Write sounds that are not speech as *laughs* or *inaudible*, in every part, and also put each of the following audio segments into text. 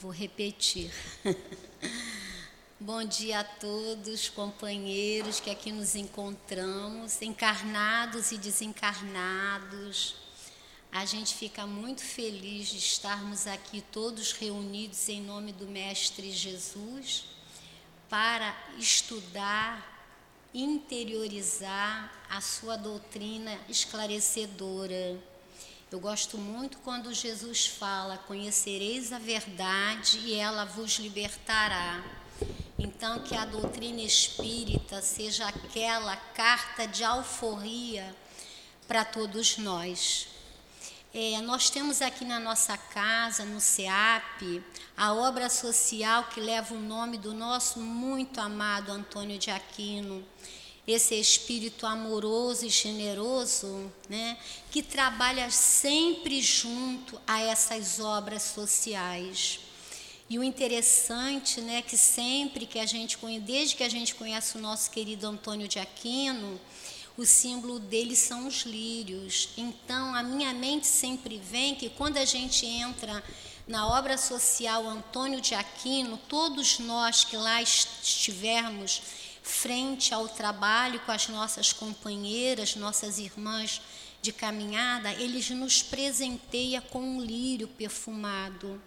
Vou repetir. *laughs* Bom dia a todos, companheiros que aqui nos encontramos, encarnados e desencarnados. A gente fica muito feliz de estarmos aqui todos reunidos em nome do Mestre Jesus para estudar, interiorizar a sua doutrina esclarecedora. Eu gosto muito quando Jesus fala: Conhecereis a verdade e ela vos libertará. Então, que a doutrina espírita seja aquela carta de alforria para todos nós. É, nós temos aqui na nossa casa, no SEAP, a obra social que leva o nome do nosso muito amado Antônio de Aquino. Esse espírito amoroso e generoso, né, que trabalha sempre junto a essas obras sociais. E o interessante, né, que sempre que a gente conhece, desde que a gente conhece o nosso querido Antônio de Aquino, o símbolo deles são os lírios. Então, a minha mente sempre vem que quando a gente entra na obra social Antônio de Aquino, todos nós que lá estivermos frente ao trabalho com as nossas companheiras, nossas irmãs de caminhada, eles nos presenteia com um lírio perfumado.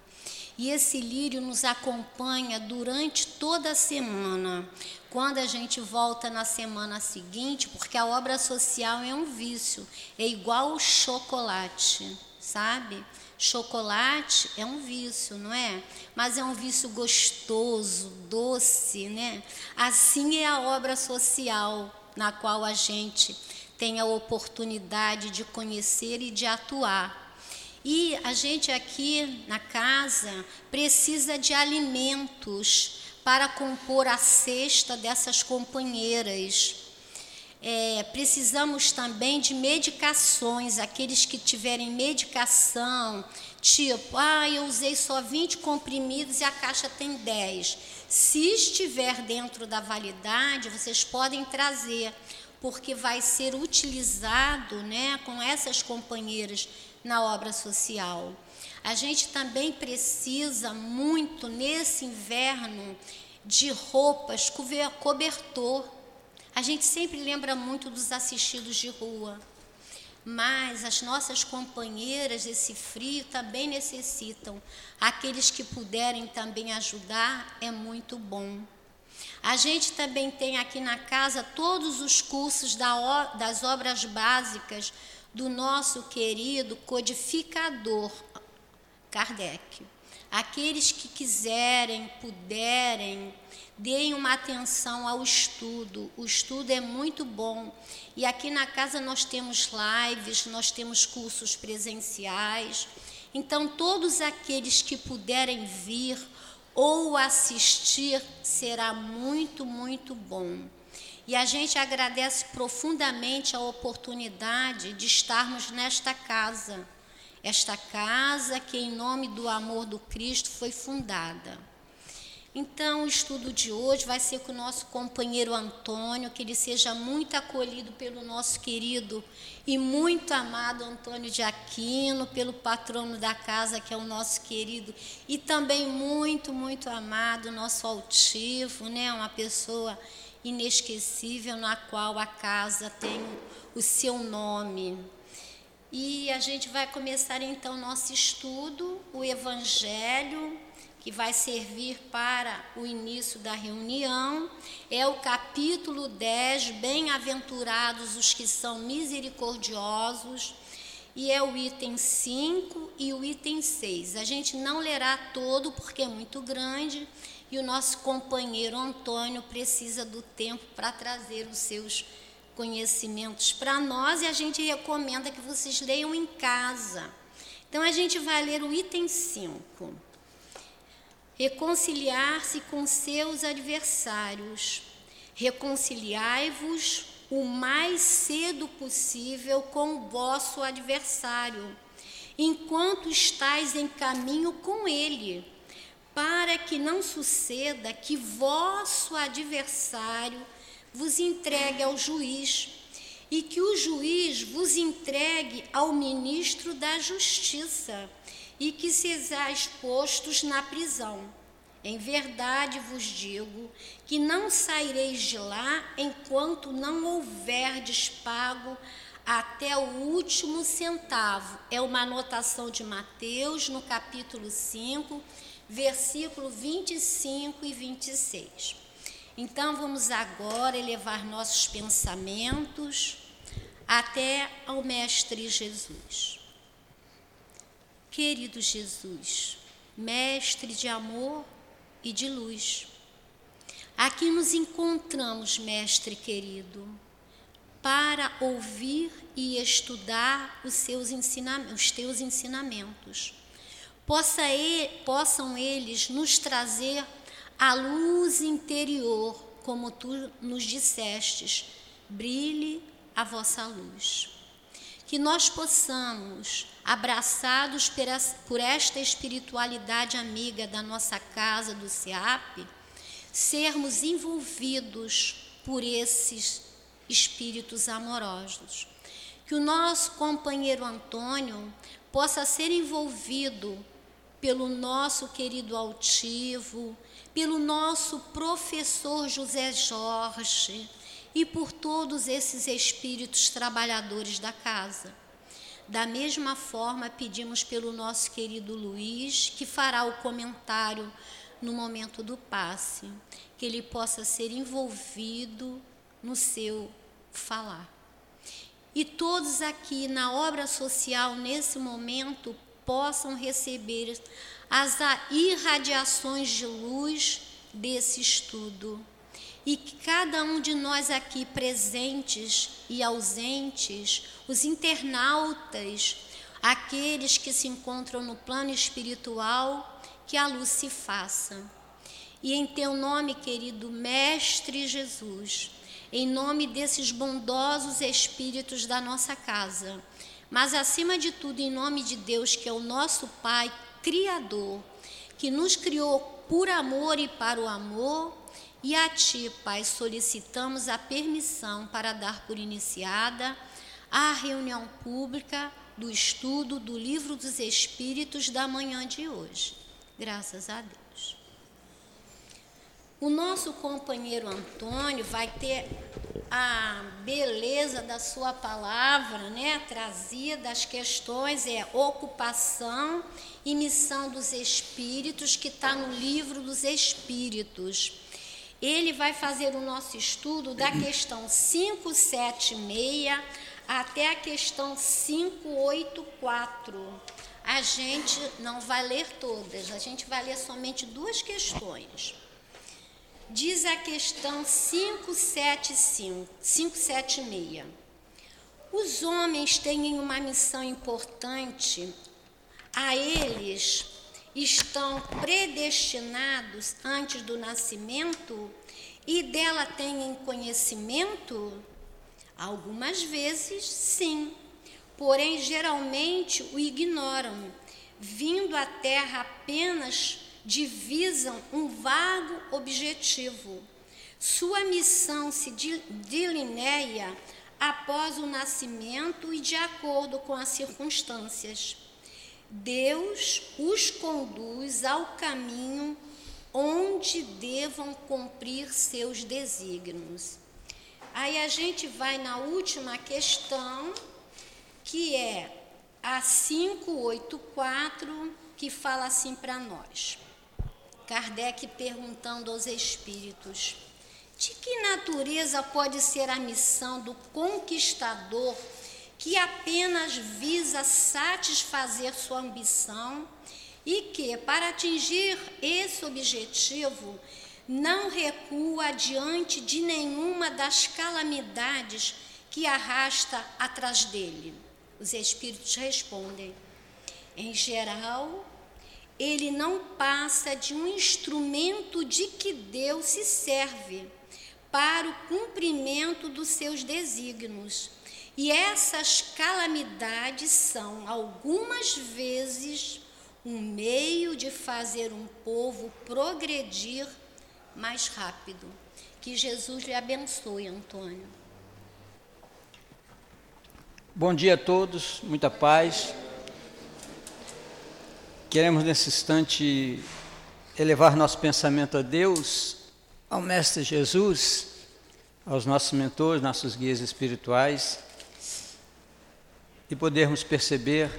E esse lírio nos acompanha durante toda a semana. Quando a gente volta na semana seguinte, porque a obra social é um vício, é igual o chocolate, sabe? Chocolate é um vício, não é? Mas é um vício gostoso, doce, né? Assim é a obra social na qual a gente tem a oportunidade de conhecer e de atuar. E a gente aqui na casa precisa de alimentos para compor a cesta dessas companheiras. É, precisamos também de medicações, aqueles que tiverem medicação, tipo, ah, eu usei só 20 comprimidos e a caixa tem 10. Se estiver dentro da validade, vocês podem trazer, porque vai ser utilizado né, com essas companheiras na obra social. A gente também precisa muito nesse inverno de roupas, cobertor. A gente sempre lembra muito dos assistidos de rua, mas as nossas companheiras desse frio também necessitam. Aqueles que puderem também ajudar é muito bom. A gente também tem aqui na casa todos os cursos das obras básicas do nosso querido codificador Kardec. Aqueles que quiserem, puderem, deem uma atenção ao estudo. O estudo é muito bom. E aqui na casa nós temos lives, nós temos cursos presenciais. Então, todos aqueles que puderem vir ou assistir, será muito, muito bom. E a gente agradece profundamente a oportunidade de estarmos nesta casa, esta casa que, em nome do amor do Cristo, foi fundada. Então, o estudo de hoje vai ser com o nosso companheiro Antônio, que ele seja muito acolhido pelo nosso querido e muito amado Antônio de Aquino, pelo patrono da casa, que é o nosso querido, e também muito, muito amado, nosso altivo, né? uma pessoa inesquecível na qual a casa tem o seu nome. E a gente vai começar então nosso estudo, o Evangelho, que vai servir para o início da reunião, é o capítulo 10, Bem-aventurados os que são misericordiosos, e é o item 5 e o item 6. A gente não lerá todo porque é muito grande, e o nosso companheiro Antônio precisa do tempo para trazer os seus conhecimentos para nós e a gente recomenda que vocês leiam em casa. Então a gente vai ler o item 5. Reconciliar-se com seus adversários. Reconciliai-vos o mais cedo possível com o vosso adversário, enquanto estáis em caminho com ele para que não suceda que vosso adversário vos entregue ao juiz e que o juiz vos entregue ao ministro da justiça e que sejais postos na prisão. Em verdade vos digo que não saireis de lá enquanto não houverdes pago até o último centavo. É uma anotação de Mateus, no capítulo 5, versículo 25 e 26. Então vamos agora elevar nossos pensamentos até ao Mestre Jesus. Querido Jesus, Mestre de amor e de luz, aqui nos encontramos, Mestre querido, para ouvir e estudar os, seus ensinamentos, os teus ensinamentos. Possa possam eles nos trazer a luz interior, como tu nos dissestes, brilhe a vossa luz que nós possamos, abraçados por esta espiritualidade amiga da nossa casa, do SEAP, sermos envolvidos por esses espíritos amorosos. Que o nosso companheiro Antônio possa ser envolvido pelo nosso querido altivo, pelo nosso professor José Jorge, e por todos esses espíritos trabalhadores da casa. Da mesma forma, pedimos pelo nosso querido Luiz, que fará o comentário no momento do passe, que ele possa ser envolvido no seu falar. E todos aqui na obra social, nesse momento, possam receber as irradiações de luz desse estudo e que cada um de nós aqui presentes e ausentes, os internautas, aqueles que se encontram no plano espiritual, que a luz se faça. E em teu nome, querido Mestre Jesus, em nome desses bondosos espíritos da nossa casa, mas acima de tudo, em nome de Deus, que é o nosso Pai Criador, que nos criou por amor e para o amor, e a Ti, Pai, solicitamos a permissão para dar por iniciada a reunião pública do estudo do Livro dos Espíritos da manhã de hoje. Graças a Deus. O nosso companheiro Antônio vai ter a beleza da sua palavra, né, trazida as questões é ocupação e missão dos espíritos que está no livro dos espíritos ele vai fazer o nosso estudo da questão 576 até a questão 584. A gente não vai ler todas, a gente vai ler somente duas questões. Diz a questão 575, 576. Os homens têm uma missão importante, a eles estão predestinados antes do nascimento e dela têm conhecimento? Algumas vezes, sim, porém geralmente o ignoram, vindo à Terra apenas divisam um vago objetivo. Sua missão se delineia após o nascimento e de acordo com as circunstâncias. Deus os conduz ao caminho onde devam cumprir seus desígnios. Aí a gente vai na última questão, que é a 584, que fala assim para nós. Kardec perguntando aos espíritos: de que natureza pode ser a missão do conquistador que apenas visa satisfazer sua ambição e que, para atingir esse objetivo, não recua diante de nenhuma das calamidades que arrasta atrás dele. Os espíritos respondem: em geral, ele não passa de um instrumento de que Deus se serve para o cumprimento dos seus desígnios e essas calamidades são, algumas vezes, um meio de fazer um povo progredir mais rápido. Que Jesus lhe abençoe, Antônio. Bom dia a todos, muita paz. queremos nesse instante elevar nosso pensamento a Deus, ao Mestre Jesus, aos nossos mentores, nossos guias espirituais, e podermos perceber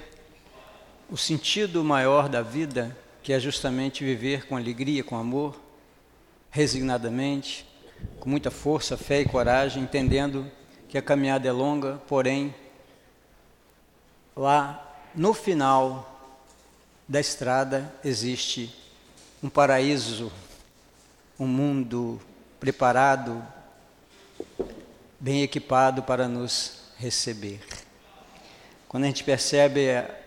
o sentido maior da vida, que é justamente viver com alegria, com amor, resignadamente, com muita força, fé e coragem, entendendo que a caminhada é longa, porém, lá no final da estrada existe um paraíso, um mundo preparado, bem equipado para nos receber. Quando a gente percebe é,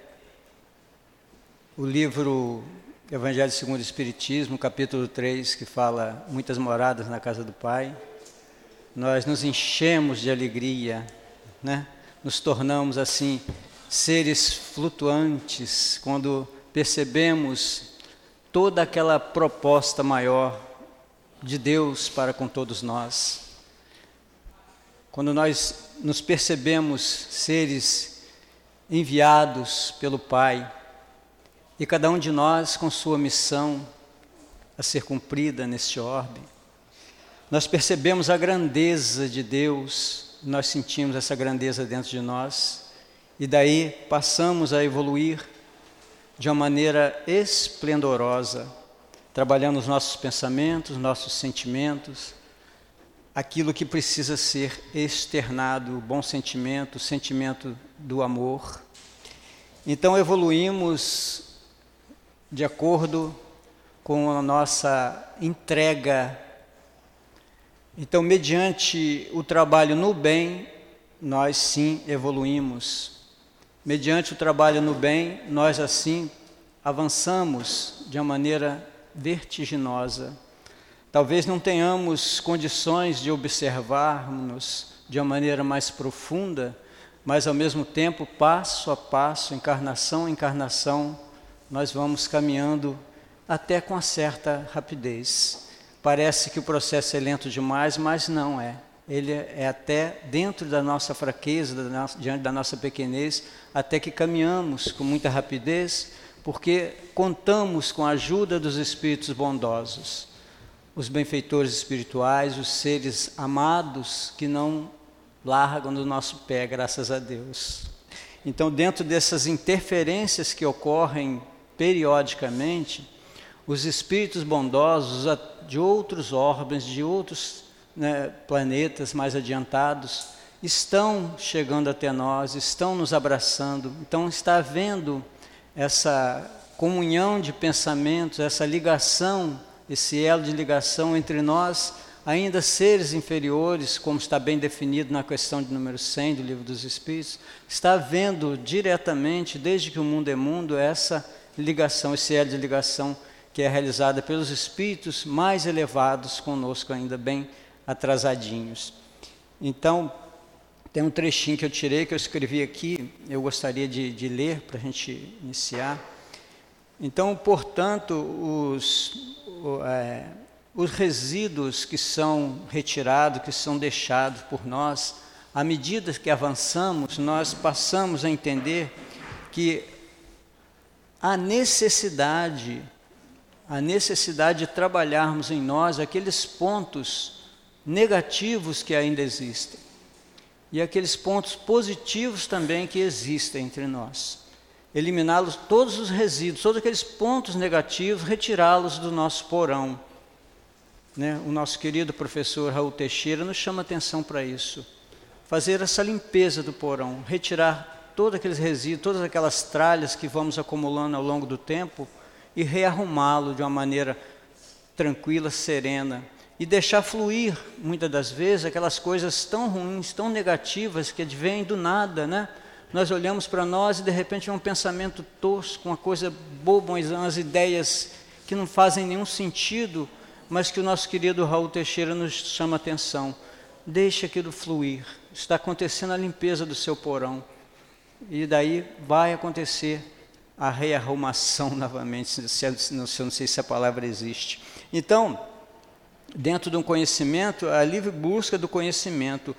o livro Evangelho segundo o Espiritismo, capítulo 3, que fala muitas moradas na casa do Pai, nós nos enchemos de alegria, né? nos tornamos assim seres flutuantes quando percebemos toda aquela proposta maior de Deus para com todos nós. Quando nós nos percebemos seres enviados pelo Pai, e cada um de nós com sua missão a ser cumprida neste orbe, nós percebemos a grandeza de Deus, nós sentimos essa grandeza dentro de nós, e daí passamos a evoluir de uma maneira esplendorosa, trabalhando os nossos pensamentos, nossos sentimentos, aquilo que precisa ser externado, o bom sentimento, o sentimento do amor. Então evoluímos de acordo com a nossa entrega. Então, mediante o trabalho no bem, nós sim evoluímos mediante o trabalho no bem, nós assim avançamos de uma maneira vertiginosa. Talvez não tenhamos condições de observarmos de uma maneira mais profunda, mas ao mesmo tempo, passo a passo, encarnação a encarnação, nós vamos caminhando até com certa rapidez. Parece que o processo é lento demais, mas não é ele é até dentro da nossa fraqueza, da nossa, diante da nossa pequenez, até que caminhamos com muita rapidez, porque contamos com a ajuda dos espíritos bondosos, os benfeitores espirituais, os seres amados que não largam do nosso pé, graças a Deus. Então, dentro dessas interferências que ocorrem periodicamente, os espíritos bondosos de outros órgãos, de outros né, planetas mais adiantados estão chegando até nós, estão nos abraçando. Então está havendo essa comunhão de pensamentos, essa ligação, esse elo de ligação entre nós, ainda seres inferiores, como está bem definido na questão de número 100 do Livro dos Espíritos, está havendo diretamente, desde que o mundo é mundo, essa ligação, esse elo de ligação que é realizada pelos espíritos mais elevados conosco ainda bem atrasadinhos. Então, tem um trechinho que eu tirei, que eu escrevi aqui, eu gostaria de, de ler para a gente iniciar. Então, portanto, os, é, os resíduos que são retirados, que são deixados por nós, à medida que avançamos, nós passamos a entender que a necessidade, a necessidade de trabalharmos em nós aqueles pontos negativos que ainda existem e aqueles pontos positivos também que existem entre nós. Eliminá-los, todos os resíduos, todos aqueles pontos negativos, retirá-los do nosso porão. Né? O nosso querido professor Raul Teixeira nos chama atenção para isso. Fazer essa limpeza do porão, retirar todos aqueles resíduos, todas aquelas tralhas que vamos acumulando ao longo do tempo e rearrumá-lo de uma maneira tranquila, serena, e deixar fluir, muitas das vezes, aquelas coisas tão ruins, tão negativas que vêm do nada, né? Nós olhamos para nós e de repente é um pensamento tosco, uma coisa boba, umas ideias que não fazem nenhum sentido, mas que o nosso querido Raul Teixeira nos chama atenção. Deixe aquilo fluir. Está acontecendo a limpeza do seu porão. E daí vai acontecer a rearrumação *laughs* novamente, se, não sei se a palavra existe. Então, dentro de um conhecimento, a livre busca do conhecimento.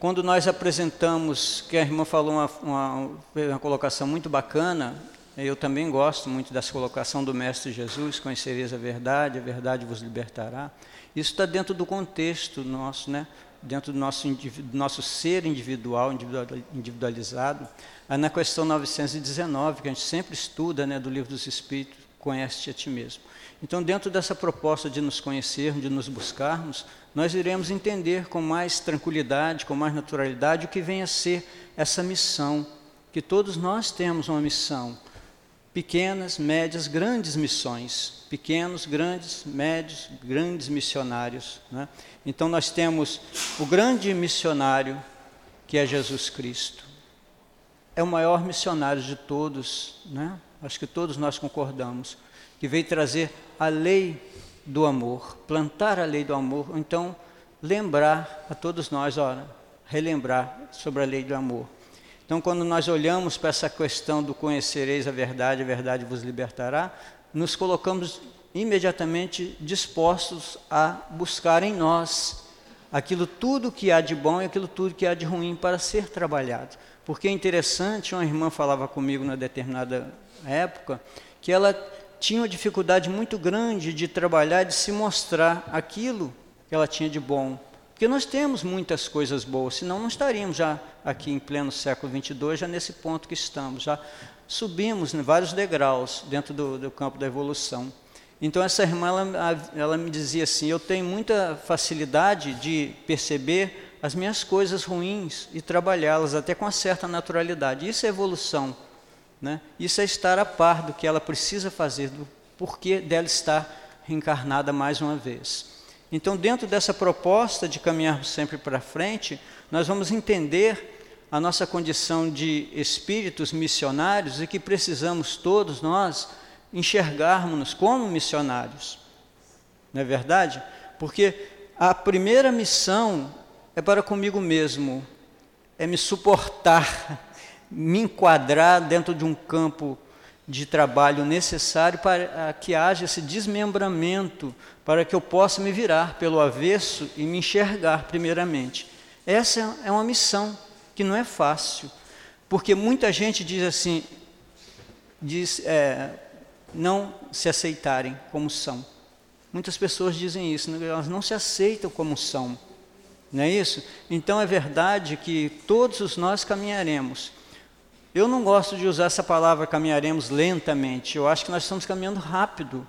Quando nós apresentamos, que a irmã falou uma, uma, uma colocação muito bacana, Eu também gosto muito dessa colocação do Mestre Jesus: conhecereis a verdade, a verdade vos libertará. Isso está dentro do contexto nosso, né? dentro do nosso, nosso ser individual, individualizado. na questão 919, que a gente sempre estuda né, do Livro dos Espíritos, conhece-te a ti mesmo. Então, dentro dessa proposta de nos conhecermos, de nos buscarmos, nós iremos entender com mais tranquilidade, com mais naturalidade, o que vem a ser essa missão, que todos nós temos uma missão. Pequenas, médias, grandes missões. Pequenos, grandes, médios, grandes missionários. Né? Então, nós temos o grande missionário, que é Jesus Cristo. É o maior missionário de todos, né? Acho que todos nós concordamos que veio trazer a lei do amor, plantar a lei do amor, ou então lembrar a todos nós, ora, relembrar sobre a lei do amor. Então, quando nós olhamos para essa questão do conhecereis a verdade, a verdade vos libertará, nos colocamos imediatamente dispostos a buscar em nós aquilo tudo que há de bom e aquilo tudo que há de ruim para ser trabalhado. Porque é interessante, uma irmã falava comigo na determinada época, que ela tinha uma dificuldade muito grande de trabalhar, de se mostrar aquilo que ela tinha de bom. Porque nós temos muitas coisas boas, senão não estaríamos já aqui em pleno século 22, já nesse ponto que estamos, já subimos né, vários degraus dentro do, do, campo da evolução. Então essa irmã, ela, ela me dizia assim, eu tenho muita facilidade de perceber as minhas coisas ruins e trabalhá-las até com uma certa naturalidade. Isso é evolução. Né? Isso é estar a par do que ela precisa fazer, do porquê dela estar reencarnada mais uma vez. Então, dentro dessa proposta de caminharmos sempre para frente, nós vamos entender a nossa condição de espíritos missionários e que precisamos todos nós enxergarmos-nos como missionários. Não é verdade? Porque a primeira missão é para comigo mesmo, é me suportar me enquadrar dentro de um campo de trabalho necessário para que haja esse desmembramento, para que eu possa me virar pelo avesso e me enxergar primeiramente. Essa é uma missão que não é fácil, porque muita gente diz assim, diz, é, não se aceitarem como são. Muitas pessoas dizem isso, né? elas não se aceitam como são. Não é isso? Então é verdade que todos nós caminharemos eu não gosto de usar essa palavra caminharemos lentamente. Eu acho que nós estamos caminhando rápido.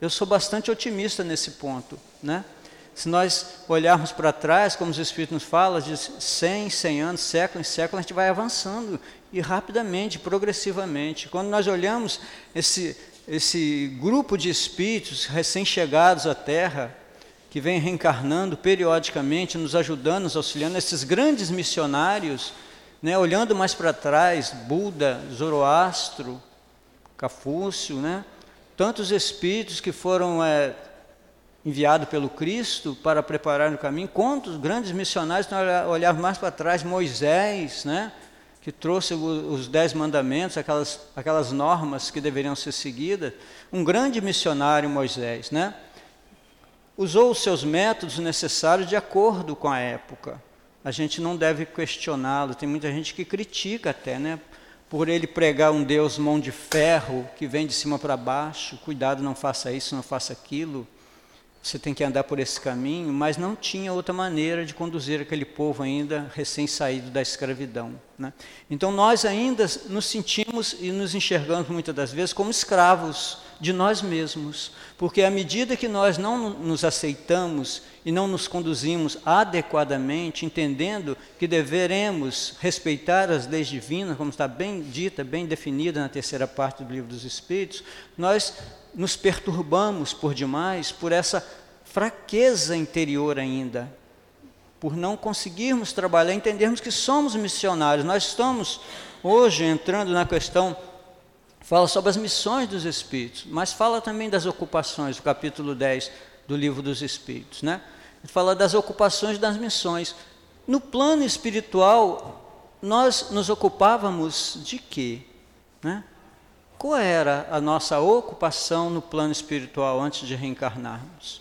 Eu sou bastante otimista nesse ponto, né? Se nós olharmos para trás, como os Espíritos nos falam, de 100, 100 anos, século em século, a gente vai avançando e rapidamente, progressivamente. Quando nós olhamos esse, esse grupo de espíritos recém-chegados à Terra, que vem reencarnando periodicamente, nos ajudando, nos auxiliando, esses grandes missionários, né, olhando mais para trás, Buda, Zoroastro, Cafúcio, né, tantos espíritos que foram é, enviados pelo Cristo para preparar o caminho, quantos grandes missionários, olhar mais para trás, Moisés, né, que trouxe os dez mandamentos, aquelas, aquelas normas que deveriam ser seguidas, um grande missionário Moisés, né, usou os seus métodos necessários de acordo com a época a gente não deve questioná-lo. Tem muita gente que critica até, né? Por ele pregar um Deus mão de ferro, que vem de cima para baixo, cuidado, não faça isso, não faça aquilo você tem que andar por esse caminho, mas não tinha outra maneira de conduzir aquele povo ainda recém-saído da escravidão. Né? Então nós ainda nos sentimos e nos enxergamos muitas das vezes como escravos de nós mesmos, porque à medida que nós não nos aceitamos e não nos conduzimos adequadamente, entendendo que deveremos respeitar as leis divinas, como está bem dita, bem definida na terceira parte do livro dos Espíritos, nós nos perturbamos por demais por essa fraqueza interior ainda, por não conseguirmos trabalhar, entendermos que somos missionários. Nós estamos hoje entrando na questão, fala sobre as missões dos Espíritos, mas fala também das ocupações, o capítulo 10 do livro dos Espíritos. Né? Fala das ocupações das missões. No plano espiritual, nós nos ocupávamos de quê? Né? Qual era a nossa ocupação no plano espiritual antes de reencarnarmos?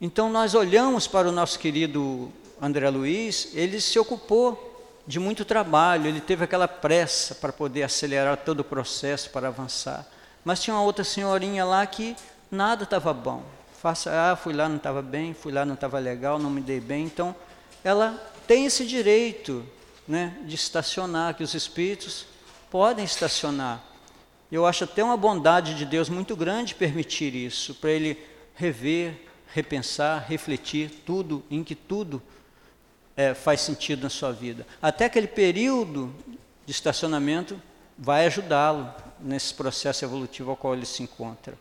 Então nós olhamos para o nosso querido André Luiz, ele se ocupou de muito trabalho, ele teve aquela pressa para poder acelerar todo o processo, para avançar. Mas tinha uma outra senhorinha lá que nada estava bom. Faça, ah, fui lá, não estava bem, fui lá, não estava legal, não me dei bem. Então, ela tem esse direito né, de estacionar, que os espíritos podem estacionar. Eu acho até uma bondade de Deus muito grande permitir isso, para ele rever, repensar, refletir tudo, em que tudo é, faz sentido na sua vida. Até aquele período de estacionamento vai ajudá-lo nesse processo evolutivo ao qual ele se encontra.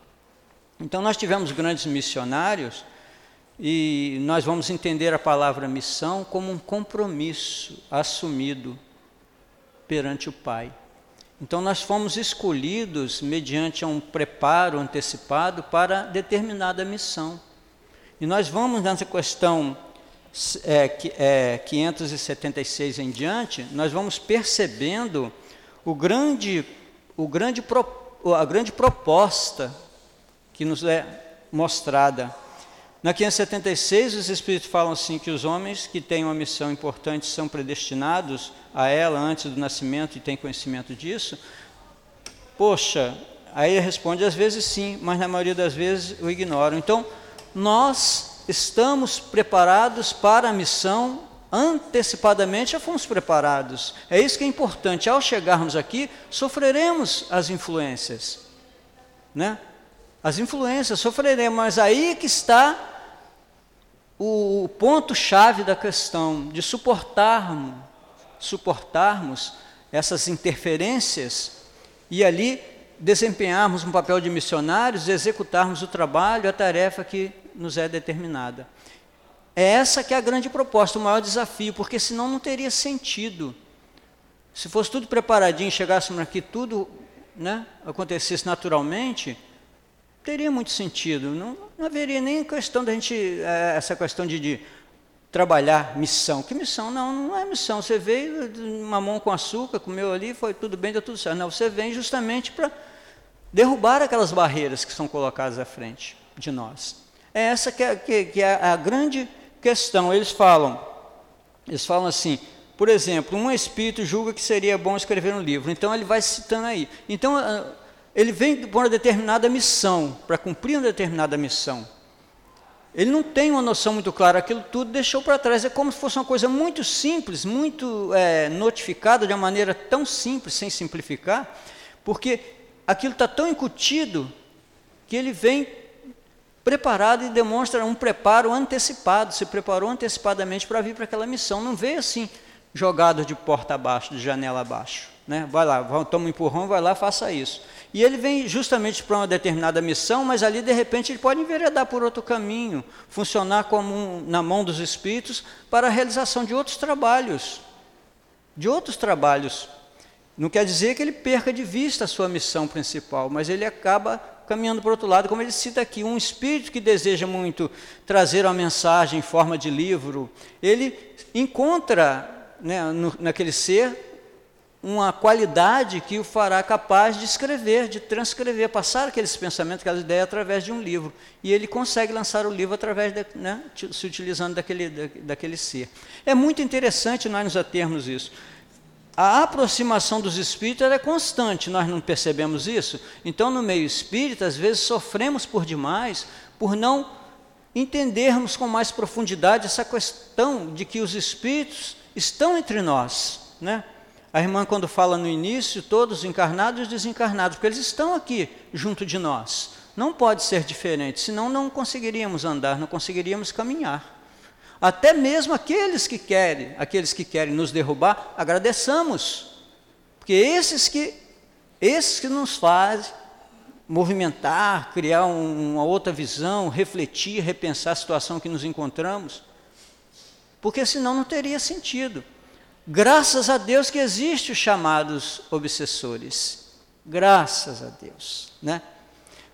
Então, nós tivemos grandes missionários e nós vamos entender a palavra missão como um compromisso assumido perante o Pai. Então, nós fomos escolhidos mediante um preparo antecipado para determinada missão. E nós vamos nessa questão é, é, 576 em diante, nós vamos percebendo o grande, o grande, a grande proposta que nos é mostrada. Na 576, os Espíritos falam assim que os homens que têm uma missão importante são predestinados a ela antes do nascimento e têm conhecimento disso. Poxa, aí ele responde, às vezes sim, mas na maioria das vezes o ignoram. Então, nós estamos preparados para a missão antecipadamente já fomos preparados. É isso que é importante. Ao chegarmos aqui, sofreremos as influências, né? As influências sofreremos, mas aí que está o ponto chave da questão de suportarmos, suportarmos essas interferências e ali desempenharmos um papel de missionários, executarmos o trabalho, a tarefa que nos é determinada. É essa que é a grande proposta, o maior desafio, porque senão não teria sentido. Se fosse tudo preparadinho, chegássemos aqui, tudo né, acontecesse naturalmente, teria muito sentido. Não, não haveria nem questão da gente, é, essa questão de, de, trabalhar missão. Que missão? Não, não é missão. Você veio, mamão com açúcar, comeu ali, foi tudo bem, deu tudo certo. Não, você vem justamente para derrubar aquelas barreiras que são colocadas à frente de nós. É essa que é, que, que é a grande questão. Eles falam, eles falam assim, por exemplo, um espírito julga que seria bom escrever um livro, então ele vai citando aí. Então ah, ele vem por uma determinada missão, para cumprir uma determinada missão. Ele não tem uma noção muito clara, aquilo tudo deixou para trás. É como se fosse uma coisa muito simples, muito é, notificada de uma maneira tão simples, sem simplificar, porque aquilo está tão incutido que ele vem preparado e demonstra um preparo antecipado, se preparou antecipadamente para vir para aquela missão. Não veio assim, jogado de porta abaixo, de janela abaixo. Né? Vai lá, toma um empurrão, vai lá, faça isso. E ele vem justamente para uma determinada missão, mas ali de repente ele pode enveredar por outro caminho, funcionar como um, na mão dos espíritos para a realização de outros trabalhos. De outros trabalhos. Não quer dizer que ele perca de vista a sua missão principal, mas ele acaba caminhando para o outro lado, como ele cita aqui, um espírito que deseja muito trazer uma mensagem em forma de livro, ele encontra né, no, naquele ser uma qualidade que o fará capaz de escrever, de transcrever, passar aqueles pensamentos, aquelas ideias através de um livro. E ele consegue lançar o livro através, de, né, se utilizando daquele, daquele ser. É muito interessante nós nos atermos isso a aproximação dos espíritos é constante, nós não percebemos isso? Então, no meio espírita, às vezes sofremos por demais por não entendermos com mais profundidade essa questão de que os espíritos estão entre nós. Né? A irmã, quando fala no início, todos encarnados e desencarnados, porque eles estão aqui junto de nós. Não pode ser diferente, senão não conseguiríamos andar, não conseguiríamos caminhar. Até mesmo aqueles que querem, aqueles que querem nos derrubar, agradeçamos. Porque esses que esses que nos fazem movimentar, criar um, uma outra visão, refletir, repensar a situação que nos encontramos. Porque senão não teria sentido. Graças a Deus que existem os chamados obsessores. Graças a Deus, né?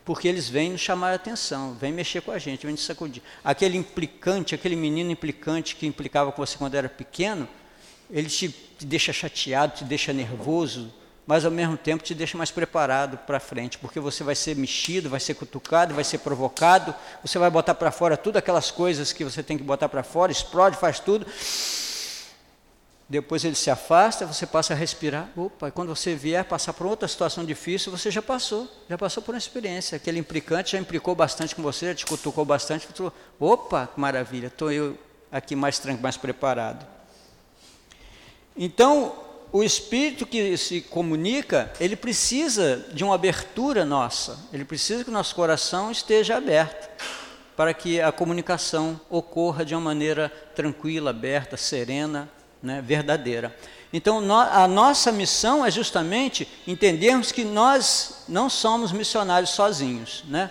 Porque eles vêm nos chamar a atenção, vêm mexer com a gente, vêm nos sacudir. Aquele implicante, aquele menino implicante que implicava com você quando era pequeno, ele te, te deixa chateado, te deixa nervoso, mas ao mesmo tempo te deixa mais preparado para frente, porque você vai ser mexido, vai ser cutucado, vai ser provocado, você vai botar para fora tudo aquelas coisas que você tem que botar para fora, explode, faz tudo. Depois ele se afasta, você passa a respirar. Opa, e quando você vier passar por outra situação difícil, você já passou, já passou por uma experiência. Aquele implicante já implicou bastante com você, já te cutucou bastante. Falou, Opa, que maravilha, estou eu aqui mais tranquilo, mais preparado. Então, o espírito que se comunica, ele precisa de uma abertura nossa, ele precisa que o nosso coração esteja aberto para que a comunicação ocorra de uma maneira tranquila, aberta, serena, né, verdadeira. Então, no, a nossa missão é justamente entendermos que nós não somos missionários sozinhos. Né?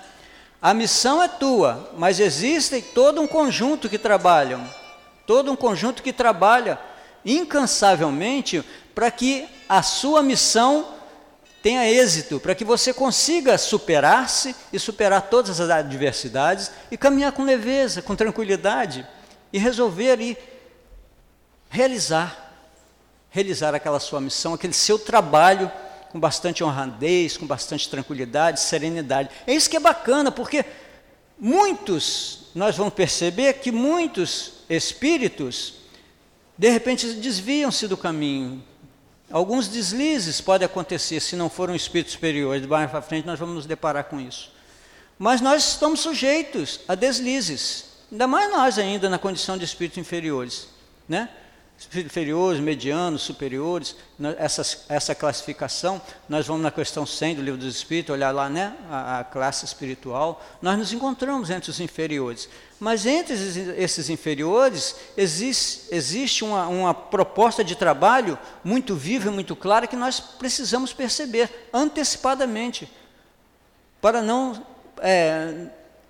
A missão é tua, mas existe todo um conjunto que trabalham, todo um conjunto que trabalha incansavelmente para que a sua missão tenha êxito, para que você consiga superar-se e superar todas as adversidades e caminhar com leveza, com tranquilidade e resolver e realizar, realizar aquela sua missão, aquele seu trabalho com bastante honradez, com bastante tranquilidade, serenidade. É isso que é bacana, porque muitos, nós vamos perceber que muitos espíritos, de repente, desviam-se do caminho. Alguns deslizes podem acontecer se não for um espírito superior. De baixo para frente nós vamos nos deparar com isso. Mas nós estamos sujeitos a deslizes, ainda mais nós ainda na condição de espíritos inferiores, né? Inferiores, medianos, superiores, essa, essa classificação, nós vamos na questão 100 do Livro dos Espíritos, olhar lá né, a, a classe espiritual, nós nos encontramos entre os inferiores. Mas entre esses inferiores existe, existe uma, uma proposta de trabalho muito viva e muito clara que nós precisamos perceber antecipadamente, para não, é,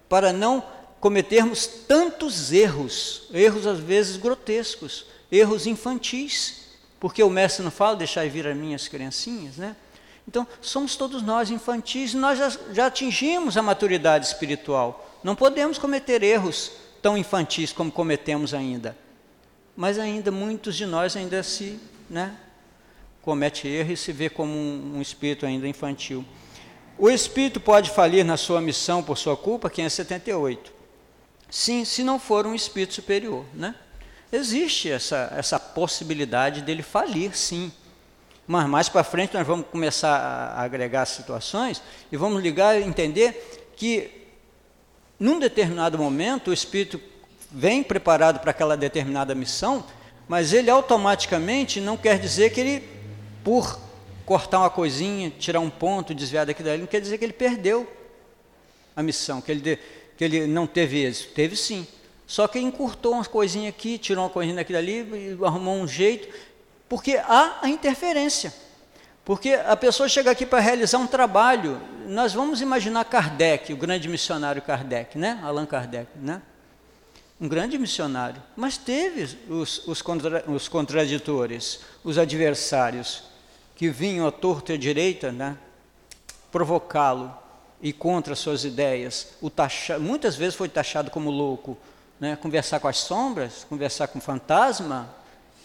para não cometermos tantos erros, erros às vezes grotescos erros infantis, porque o mestre não fala, deixar vir as minhas criancinhas, né? Então, somos todos nós infantis, nós já, já atingimos a maturidade espiritual. Não podemos cometer erros tão infantis como cometemos ainda. Mas ainda muitos de nós ainda se, né, comete erro e se vê como um, um espírito ainda infantil. O espírito pode falir na sua missão por sua culpa, 578. Sim, se não for um espírito superior, né? Existe essa, essa possibilidade dele falir, sim. Mas mais para frente nós vamos começar a agregar situações e vamos ligar e entender que, num determinado momento, o espírito vem preparado para aquela determinada missão, mas ele automaticamente não quer dizer que ele, por cortar uma coisinha, tirar um ponto, desviar daqui dali, não quer dizer que ele perdeu a missão, que ele, que ele não teve êxito. Teve sim. Só que encurtou umas coisinhas aqui, tirou uma coisinha daqui dali, arrumou um jeito, porque há a interferência. Porque a pessoa chega aqui para realizar um trabalho, nós vamos imaginar Kardec, o grande missionário Kardec, né? Allan Kardec, né? Um grande missionário, mas teve os, os, contra, os contraditores, os adversários, que vinham à torta e à direita, né? Provocá-lo e contra suas ideias. Taxa, muitas vezes foi taxado como louco, né? conversar com as sombras, conversar com fantasma,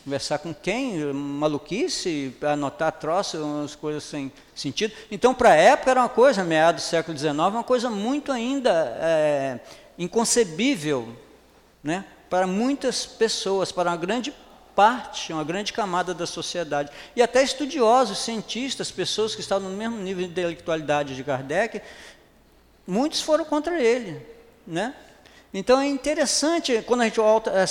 conversar com quem? Maluquice, anotar troços, umas coisas sem sentido. Então, para a época era uma coisa, meados do século XIX, uma coisa muito ainda é, inconcebível né? para muitas pessoas, para uma grande parte, uma grande camada da sociedade. E até estudiosos, cientistas, pessoas que estavam no mesmo nível de intelectualidade de Kardec, muitos foram contra ele. Né? Então é interessante quando a gente volta,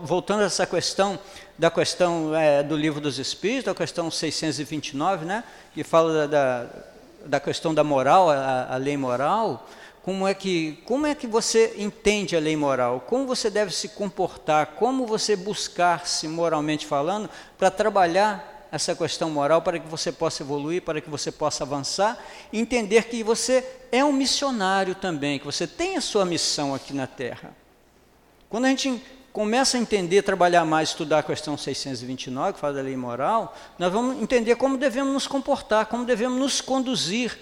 voltando a essa questão da questão é, do livro dos Espíritos, a questão 629, né, que fala da, da, questão da moral, a, a, lei moral, como é que como é que você entende a lei moral? Como você deve se comportar? Como você buscar-se moralmente falando para trabalhar essa questão moral para que você possa evoluir, para que você possa avançar, e entender que você é um missionário também, que você tem a sua missão aqui na Terra. Quando a gente começa a entender, trabalhar mais, estudar a questão 629, que fala da lei moral, nós vamos entender como devemos nos comportar, como devemos nos conduzir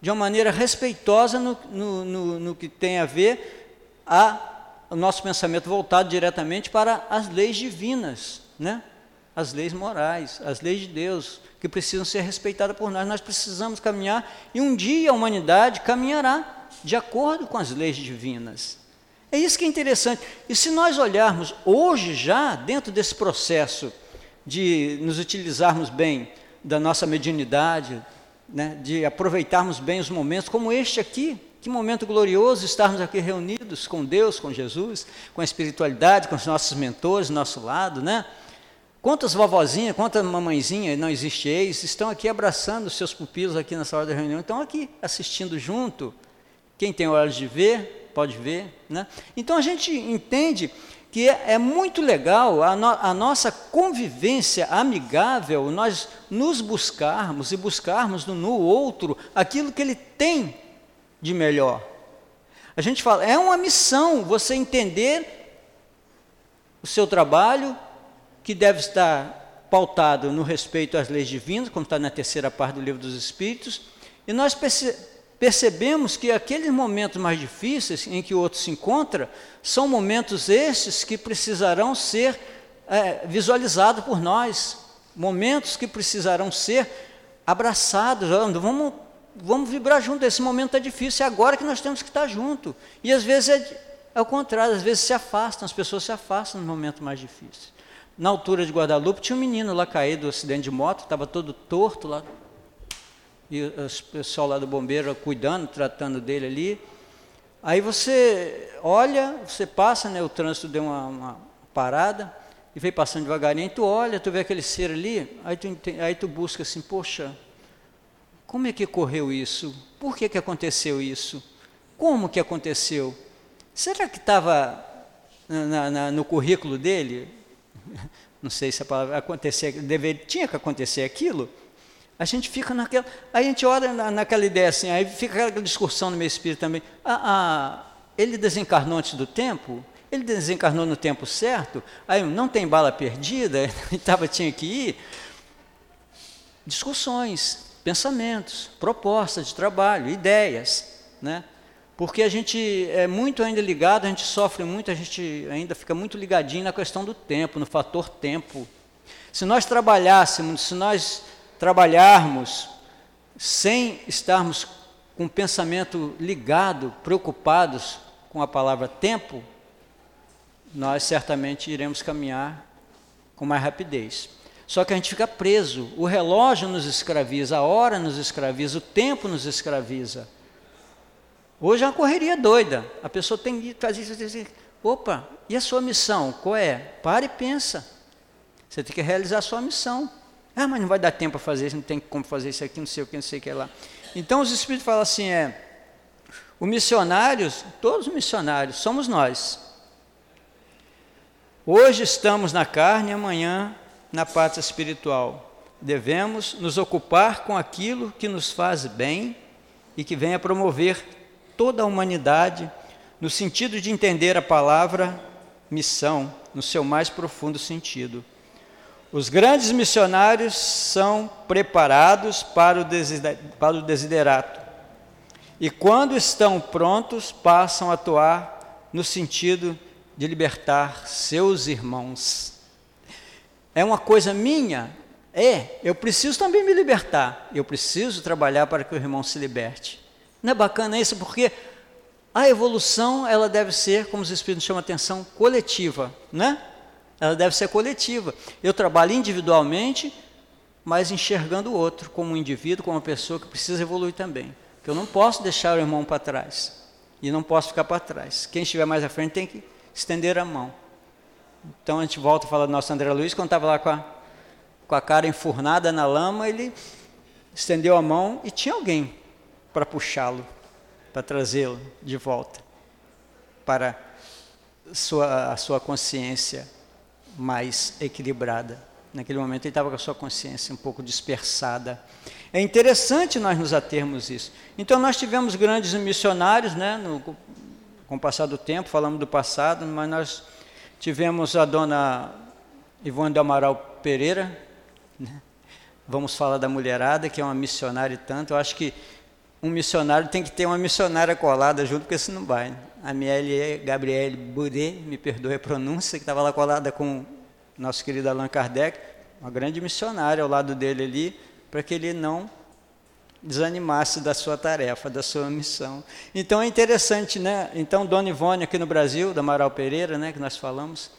de uma maneira respeitosa no, no, no, no que tem a ver a o nosso pensamento voltado diretamente para as leis divinas, né? As leis morais, as leis de Deus, que precisam ser respeitadas por nós. Nós precisamos caminhar e um dia a humanidade caminhará de acordo com as leis divinas. É isso que é interessante. E se nós olharmos hoje já, dentro desse processo de nos utilizarmos bem da nossa mediunidade, né, de aproveitarmos bem os momentos como este aqui. Que momento glorioso estarmos aqui reunidos com Deus, com Jesus, com a espiritualidade, com os nossos mentores, nosso lado, né? Quantas vovozinhas, quantas mamãezinhas, não existe ex, estão aqui abraçando seus pupilos aqui nessa hora da reunião, estão aqui assistindo junto. Quem tem olhos de ver, pode ver. Né? Então a gente entende que é, é muito legal a, no, a, nossa convivência amigável, nós nos buscarmos e buscarmos no, no outro aquilo que ele tem de melhor. A gente fala, é uma missão você entender o seu trabalho, que deve estar pautado no respeito às leis divinas, como está na terceira parte do livro dos Espíritos, e nós perce percebemos que aqueles momentos mais difíceis em que o outro se encontra são momentos estes que precisarão ser é, visualizados por nós, momentos que precisarão ser abraçados. Vamos, vamos vibrar junto. Esse momento é difícil, é agora que nós temos que estar junto. E às vezes é, é o contrário, às vezes se afastam, as pessoas se afastam no momento mais difícil. Na altura de Guadalupe tinha um menino lá caído do acidente de moto, estava todo torto lá, e o pessoal lá do bombeiro cuidando, tratando dele ali. Aí você olha, você passa, né, o trânsito deu uma, uma parada, e veio passando devagarinho, tu olha, tu vê aquele ser ali, aí tu, aí tu busca assim, poxa, como é que ocorreu isso? Por que, que aconteceu isso? Como que aconteceu? Será que estava no currículo dele? *laughs* Não sei se a palavra acontecer, deveria, tinha que acontecer aquilo? A gente fica naquela. Aí a gente olha na, naquela ideia assim, aí fica aquela discussão no meu espírito também. Ah, ah, ele desencarnou antes do tempo? Ele desencarnou no tempo certo? Aí não tem bala perdida? *laughs* Tava, tinha que ir. Discussões, pensamentos, propostas de trabalho, ideias. Né? Porque a gente é muito ainda ligado, a gente sofre muito, a gente ainda fica muito ligadinho na questão do tempo, no fator tempo. Se nós trabalhássemos, se nós trabalharmos sem estarmos com o pensamento ligado, preocupados com a palavra tempo, nós certamente iremos caminhar com mais rapidez. Só que a gente fica preso, o relógio nos escraviza, a hora nos escraviza, o tempo nos escraviza. Hoje é uma correria doida, a pessoa tem que fazer isso, opa, e a sua missão, qual é? Para e pensa. Você tem que realizar a sua missão. Ah, mas não vai dar tempo para fazer isso, não tem como fazer isso aqui, não sei o que, não sei o que lá. Então os Espíritos falam assim, é, os missionários, todos os missionários, somos nós. Hoje estamos na carne, amanhã na pátria espiritual. Devemos nos ocupar com aquilo que nos faz bem e que venha promover toda a humanidade no sentido de entender a palavra missão no seu mais profundo sentido. Os grandes missionários são preparados para o desiderato e, quando estão prontos, passam a atuar no sentido de libertar seus irmãos. É uma coisa minha? É, eu preciso também me libertar, eu preciso trabalhar para que o irmão se liberte. Não é bacana isso? Porque a evolução ela deve ser, como os Espíritos chamam a atenção, coletiva, né? ela deve ser coletiva. Eu trabalho individualmente, mas enxergando o outro como um indivíduo, como uma pessoa que precisa evoluir também. Que eu não posso deixar o irmão para trás e não posso ficar para trás. Quem estiver mais à frente tem que estender a mão. Então a gente volta a falar do nosso André Luiz, quando estava lá com a, com a cara enfurnada na lama, ele estendeu a mão e tinha alguém para puxá-lo, para trazê-lo de volta para sua, a sua consciência mais equilibrada. Naquele momento ele estava com a sua consciência um pouco dispersada. É interessante nós nos atermos isso. Então nós tivemos grandes missionários, né, no, com o passar do tempo, falamos do passado, mas nós tivemos a dona Ivone de Amaral Pereira, né? vamos falar da mulherada, que é uma missionária e tanto. Eu acho que um missionário tem que ter uma missionária colada junto, porque senão não vai. Né? A Miele Gabriele Bouré, me perdoe a pronúncia, que estava lá colada com nosso querido Allan Kardec, uma grande missionária ao lado dele ali, para que ele não desanimasse da sua tarefa, da sua missão. Então é interessante, né? Então Dona Ivone aqui no Brasil, da Amaral Pereira, né, que nós falamos,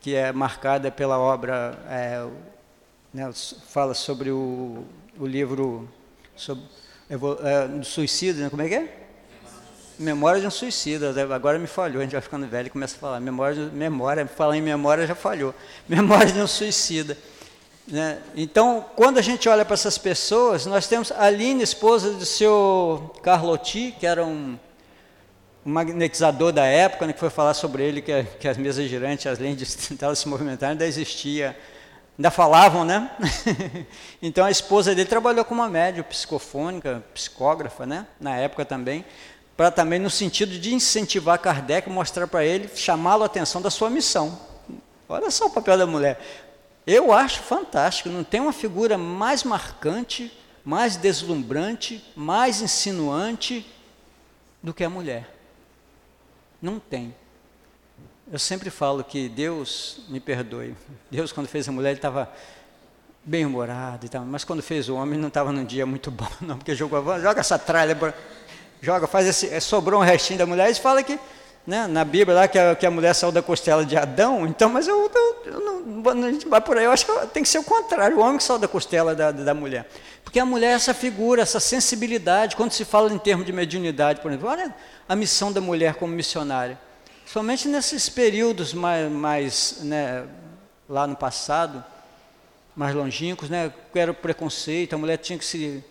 que é marcada pela obra é, né, fala sobre o, o livro sobre, é, do suicídio, né, como é que é? Memória de um suicida, agora me falhou, a gente vai ficando velho e começa a falar. Memória, memória, falar em memória já falhou. *laughs* Memória de um suicida. Né? Então, quando a gente olha para essas pessoas, nós temos a Aline, esposa do seu Carlotti, que era um, um magnetizador da época, né, que foi falar sobre ele, que, que as mesas girantes, além de *laughs* tentar se movimentar, ainda existia, ainda falavam, né? *laughs* então a esposa dele trabalhou como uma médium psicofônica, psicógrafa, né? Na época também para também no sentido de incentivar Kardec, mostrar para ele, chamá-lo a atenção da sua missão. Olha só o papel da mulher. Eu acho fantástico, não tem uma figura mais marcante, mais deslumbrante, mais insinuante do que a mulher. Não tem. Eu sempre falo que Deus, me perdoe, Deus quando fez a mulher ele estava bem humorado e tal, mas quando fez o homem não estava num dia muito bom, *laughs* não, porque jogou, joga essa tralha joga, faz esse, é, sobrou um restinho da mulher, e fala que, né, na Bíblia lá, que a, que a mulher saiu da costela de Adão, então, mas eu, eu, eu não, a gente vai por aí, eu acho que tem que ser o contrário, o homem que saiu da costela da, da mulher. Porque a mulher é essa figura, essa sensibilidade, quando se fala em termos de mediunidade, por exemplo, olha a missão da mulher como missionária. Somente nesses períodos mais, mais né, lá no passado, mais longínquos, né, era o preconceito, a mulher tinha que se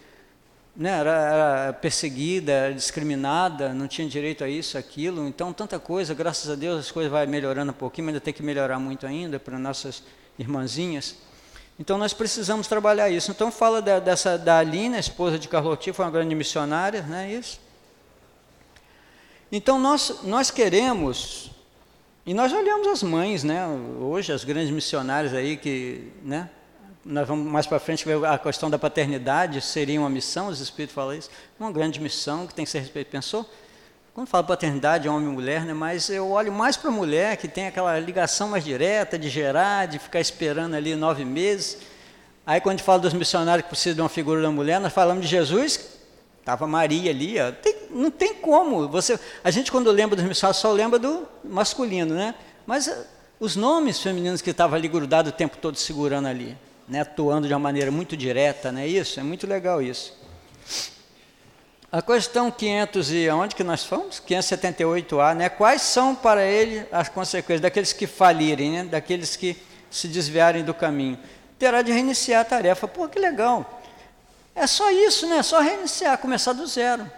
né, era, era, perseguida, discriminada, não tinha direito a isso, aquilo. Então, tanta coisa, graças a Deus as coisas vão melhorando um pouquinho, mas ainda tem que melhorar muito ainda para nossas irmãzinhas. Então, nós precisamos trabalhar isso. Então, fala da, dessa, da Aline, a esposa de Carlotti, foi uma grande missionária, não é isso? Então, nós, nós queremos, e nós olhamos as mães, né, hoje, as grandes missionárias aí que, né, nós vamos mais para frente ver a questão da paternidade, seria uma missão, os Espíritos falam isso, uma grande missão que tem que ser respeito. Pensou? Quando fala paternidade, homem e mulher, né, mas eu olho mais para a mulher, que tem aquela ligação mais direta de gerar, de ficar esperando ali nove meses. Aí quando fala dos missionários que precisam de uma figura da mulher, nós falamos de Jesus, estava Maria ali, ó, tem, não tem como. Você, a gente quando lembra dos missionários só lembra do masculino, né? Mas eh, os nomes femininos que estavam ali grudados o tempo todo segurando ali né, atuando de uma maneira muito direta, né? Isso é muito legal isso. A questão 500 e onde que nós fomos? 578A, né? Quais são para ele as consequências daqueles que falirem, né? Daqueles que se desviarem do caminho? Terá de reiniciar a tarefa. Pô, que legal. É só isso, né? É só reiniciar, começar do zero.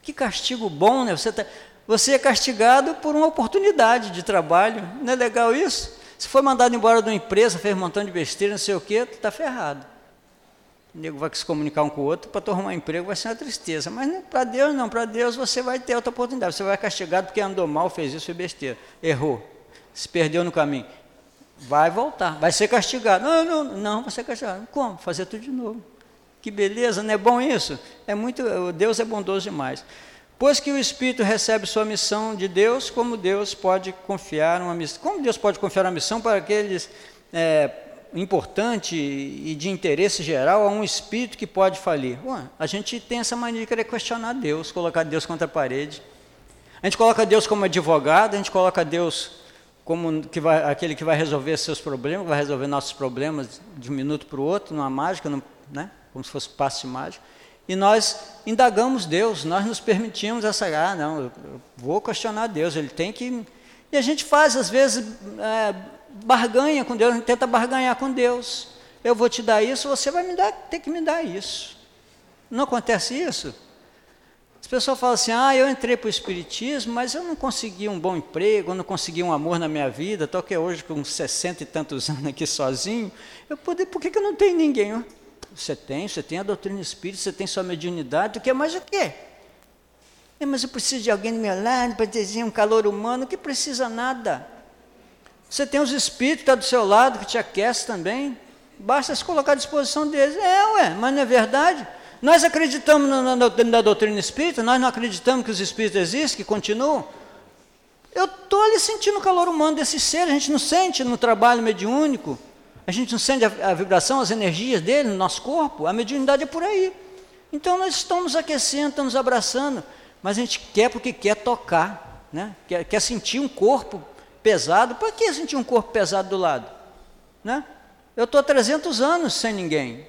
Que castigo bom, né? Você, tá, você é castigado por uma oportunidade de trabalho. Não é legal isso? Se for mandado embora de uma empresa, fez um montão de besteira, não sei o quê, tu está ferrado. O nego vai se comunicar um com o outro, para arrumar um emprego vai ser uma tristeza. Mas para Deus não, para Deus você vai ter outra oportunidade. Você vai castigado porque andou mal, fez isso, fez besteira. Errou, se perdeu no caminho. Vai voltar, vai ser castigado. Não, não, não, vai ser castigado. Como? Fazer tudo de novo. Que beleza, não é bom isso? É muito, Deus é bondoso demais. Pois que o Espírito recebe sua missão de Deus, como Deus pode confiar uma missão? Como Deus pode confiar uma missão para aqueles é, importante e de interesse geral a um espírito que pode falir? Ué, a gente tem essa mania de querer questionar Deus, colocar Deus contra a parede. A gente coloca Deus como advogado, a gente coloca Deus como que vai, aquele que vai resolver seus problemas, vai resolver nossos problemas de um minuto para o outro, numa mágica, né? Como se fosse passe mágico. E nós indagamos Deus, nós nos permitimos essa, ah, não, eu vou questionar Deus, ele tem que. E a gente faz, às vezes, é, barganha com Deus, a gente tenta barganhar com Deus. Eu vou te dar isso, você vai me dar, ter que me dar isso. Não acontece isso? As pessoas falam assim: ah, eu entrei para o Espiritismo, mas eu não consegui um bom emprego, eu não consegui um amor na minha vida, estou aqui hoje com 60 e tantos *laughs* anos aqui sozinho. Eu, por que, que eu não tenho ninguém? Você tem, você tem a doutrina espírita, você tem sua mediunidade, o que mais o quê? É, mas eu preciso de alguém do meu lado para dizer um calor humano, que precisa nada. Você tem os espíritos que estão do seu lado, que te aquecem também. Basta se colocar à disposição deles. É, ué, mas não é verdade? Nós acreditamos na, na, na doutrina espírita, nós não acreditamos que os espíritos existem, que continuam. Eu estou ali sentindo o calor humano desse ser, a gente não sente no trabalho mediúnico. A gente não sente a, a vibração, as energias dele no nosso corpo, a mediunidade é por aí. Então nós estamos aquecendo, estamos abraçando, mas a gente quer porque quer tocar, né? quer, quer sentir um corpo pesado. Para que sentir um corpo pesado do lado? Né? Eu estou 300 anos sem ninguém,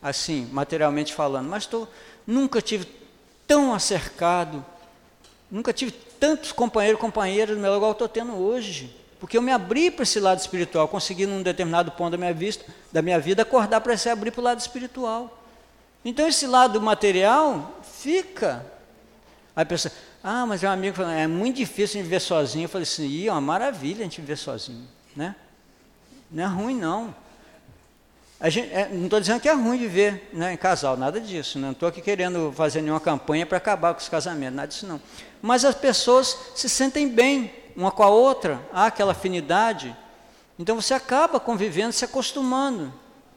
assim, materialmente falando, mas tô, nunca tive tão acercado, nunca tive tantos companheiros e companheiras igual estou tendo hoje. Porque eu me abri para esse lado espiritual, consegui num determinado ponto da minha, vista, da minha vida acordar para se abrir para o lado espiritual. Então esse lado material fica. Aí a pessoa, ah, mas é um amigo falando, é muito difícil a gente viver sozinho. Eu falei assim, é uma maravilha a gente viver sozinho, né? Não é ruim não. Gente, é, não estou dizendo que é ruim viver né, em casal, nada disso. Não estou aqui querendo fazer nenhuma campanha para acabar com os casamentos, nada disso não. Mas as pessoas se sentem bem uma com a outra, há aquela afinidade. Então você acaba convivendo, se acostumando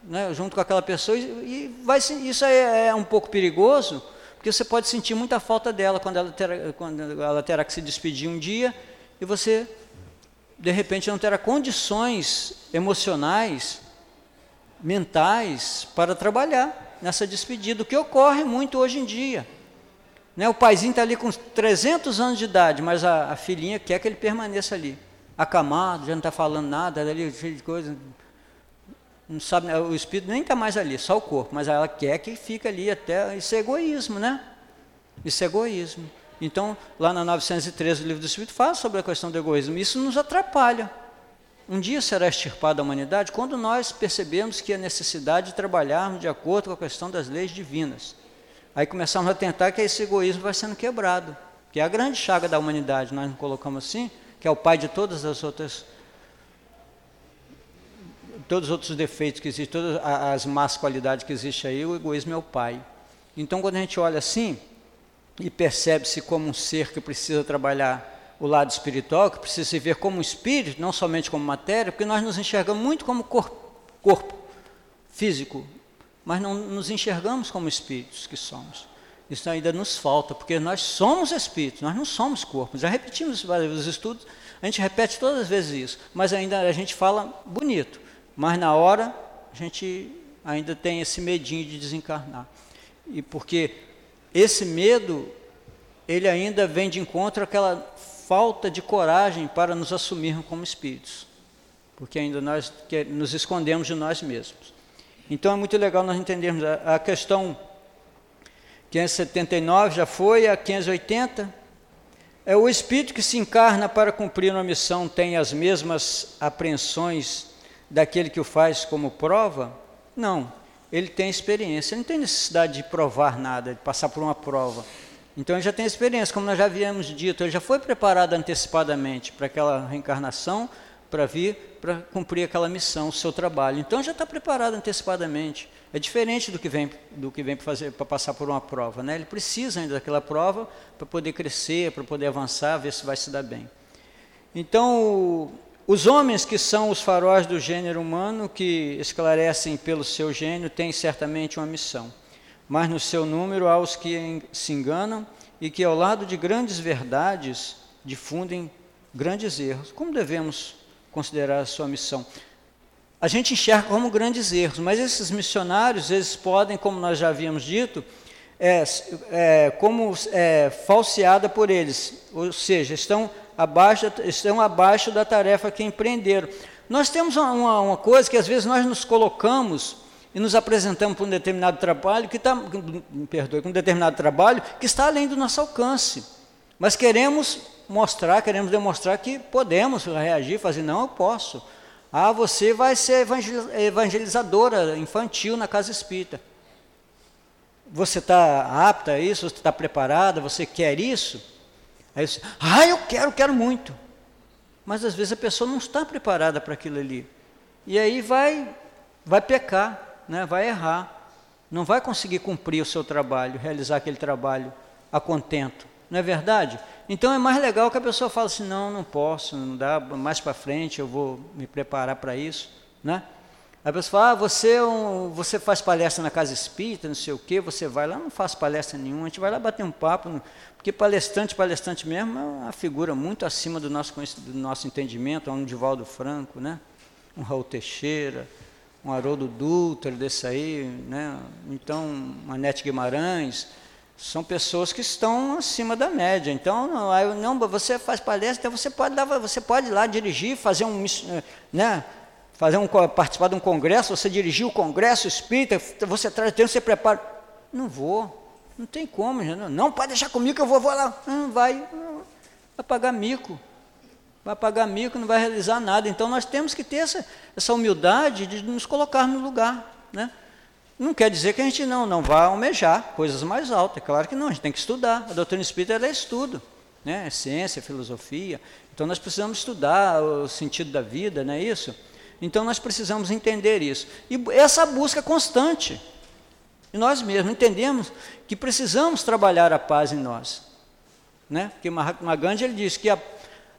né, junto com aquela pessoa, e, vai, isso é, é, um pouco perigoso, porque você pode sentir muita falta dela quando ela, terá, quando ela terá que se despedir um dia, e você, de repente, não terá condições emocionais, mentais, para trabalhar nessa despedida, o que ocorre muito hoje em dia. Né, o paizinho está ali com 300 anos de idade, mas a, a, filhinha quer que ele permaneça ali, acamado, já não está falando nada, ali cheio de coisa. Não sabe, o espírito nem está mais ali, só o corpo, mas ela quer que fique ali até. Isso é egoísmo, né? Isso é egoísmo. Então, lá na 913 do livro do Espírito fala sobre a questão do egoísmo. Isso nos atrapalha. Um dia será extirpada a humanidade quando nós percebemos que a necessidade de trabalharmos de acordo com a questão das leis divinas. Aí começamos a tentar que esse egoísmo vai sendo quebrado, que é a grande chaga da humanidade, nós não colocamos assim, que é o pai de todas as outras todos os outros defeitos que existem, todas as más qualidades que existem aí, o egoísmo é o pai. Então, quando a gente olha assim e percebe-se como um ser que precisa trabalhar o lado espiritual, que precisa se ver como espírito, não somente como matéria, porque nós nos enxergamos muito como corpo, corpo físico, mas não nos enxergamos como espíritos que somos. Isso ainda nos falta, porque nós somos espíritos, nós não somos corpos. Já repetimos vários estudos, a gente repete todas as vezes isso, mas ainda a gente fala bonito, mas na hora a gente ainda tem esse medinho de desencarnar. E porque esse medo, ele ainda vem de encontro àquela falta de coragem para nos assumirmos como espíritos, porque ainda nós nos escondemos de nós mesmos. Então é muito legal nós entendermos a, a questão 579 já foi, a 580 é o espírito que se encarna para cumprir uma missão tem as mesmas apreensões daquele que o faz como prova? Não, ele tem experiência, ele não tem necessidade de provar nada, de passar por uma prova. Então ele já tem experiência, como nós já havíamos dito, ele já foi preparado antecipadamente para aquela reencarnação, para vir para cumprir aquela missão, o seu trabalho. Então já está preparado antecipadamente. É diferente do que vem do que vem para passar por uma prova, né? Ele precisa ainda daquela prova para poder crescer, para poder avançar, ver se vai se dar bem. Então, os homens que são os faróis do gênero humano, que esclarecem pelo seu gênio, têm certamente uma missão. Mas no seu número há os que se enganam e que, ao lado de grandes verdades, difundem grandes erros. Como devemos considerar a sua missão. A gente enxerga como grandes erros, mas esses missionários, eles podem, como nós já havíamos dito, é, é, como é, falseada por eles, ou seja, estão abaixo, estão abaixo da tarefa que empreenderam. Nós temos uma, uma coisa que às vezes nós nos colocamos e nos apresentamos para um determinado trabalho que está, perdoe, um determinado trabalho que está além do nosso alcance. Mas queremos mostrar, queremos demonstrar que podemos reagir, fazer, não, eu posso. Ah, você vai ser evangelizadora infantil na casa espírita. Você está apta a isso? Você está preparada? Você quer isso? Aí você, ah, eu quero, quero muito. Mas às vezes a pessoa não está preparada para aquilo ali. E aí vai, vai pecar, né? vai errar. Não vai conseguir cumprir o seu trabalho, realizar aquele trabalho a contento. Não é verdade? Então é mais legal que a pessoa fale assim, não, não posso, não dá, mais para frente eu vou me preparar para isso, né? A pessoa fala, ah, você, é um, você faz palestra na casa espírita, não sei o quê, você vai lá, não faz palestra nenhuma, a gente vai lá bater um papo, porque palestrante, palestrante mesmo é uma figura muito acima do nosso, do nosso entendimento, é um Divaldo Franco, né? um Raul Teixeira, um Haroldo Dutra, desse aí, né? então, uma Nete Guimarães, são pessoas que estão acima da média. Então, não, não você faz palestra, então você pode, dar, você pode ir lá dirigir, fazer um, né, fazer um, participar de um congresso, você dirigir o congresso espírita, você traz tempo, você prepara. Não vou, não tem como, não, não pode deixar comigo que eu vou, vou lá. Não vai, vai pagar mico. Vai pagar mico, não vai realizar nada. Então nós temos que ter essa, essa humildade de nos colocar no lugar. Né? Não quer dizer que a gente não, não vai almejar coisas mais altas. É claro que não, a gente tem que estudar. A doutrina espírita é estudo, né? é ciência, é filosofia. Então nós precisamos estudar o sentido da vida, não é isso? Então nós precisamos entender isso. E essa busca constante. E nós mesmos entendemos que precisamos trabalhar a paz em nós. Né? Porque Mahatma Gandhi ele diz que a,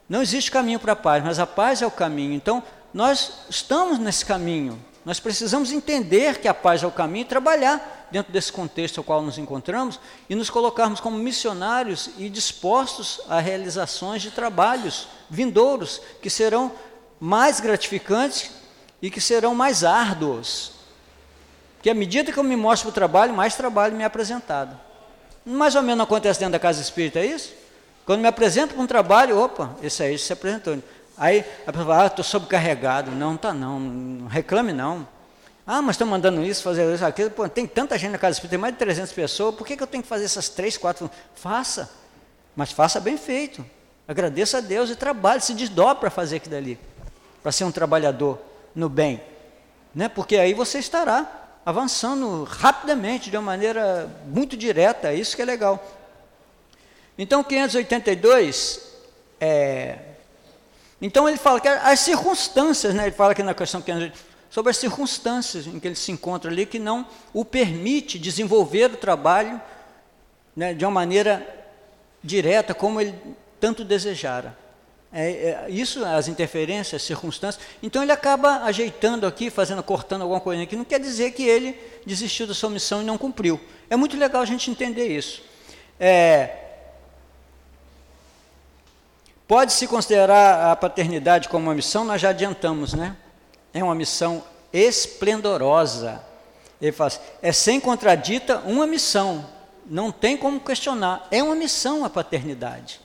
não existe caminho para a paz, mas a paz é o caminho. Então nós estamos nesse caminho. Nós precisamos entender que a paz é o caminho e trabalhar dentro desse contexto ao qual nos encontramos e nos colocarmos como missionários e dispostos a realizações de trabalhos vindouros que serão mais gratificantes e que serão mais árduos. Que à medida que eu me mostro para o trabalho, mais trabalho me é apresentado. Mais ou menos acontece dentro da casa espírita, é isso? Quando me apresento para um trabalho, opa, esse aí se apresentou. Aí a pessoa fala, ah, estou sobrecarregado. Não, está não, não reclame não. Ah, mas estão mandando isso, fazer isso, aquilo. Pô, tem tanta gente na casa espírita, tem mais de 300 pessoas, por que, que eu tenho que fazer essas três, quatro? Faça, mas faça bem feito. Agradeça a Deus e trabalhe, se desdobre para fazer aquilo ali, para ser um trabalhador no bem. Né? Porque aí você estará avançando rapidamente, de uma maneira muito direta, isso que é legal. Então, 582 é, então ele fala que as circunstâncias, né, ele fala aqui na questão sobre as circunstâncias em que ele se encontra ali que não o permite desenvolver o trabalho né, de uma maneira direta como ele tanto desejara. É, é, isso, as interferências, as circunstâncias. Então ele acaba ajeitando aqui, fazendo, cortando alguma coisa aqui. Não quer dizer que ele desistiu da sua missão e não cumpriu. É muito legal a gente entender isso. É, Pode-se considerar a paternidade como uma missão? Nós já adiantamos, né? É uma missão esplendorosa. Ele fala assim, é sem contradita uma missão. Não tem como questionar. É uma missão a paternidade.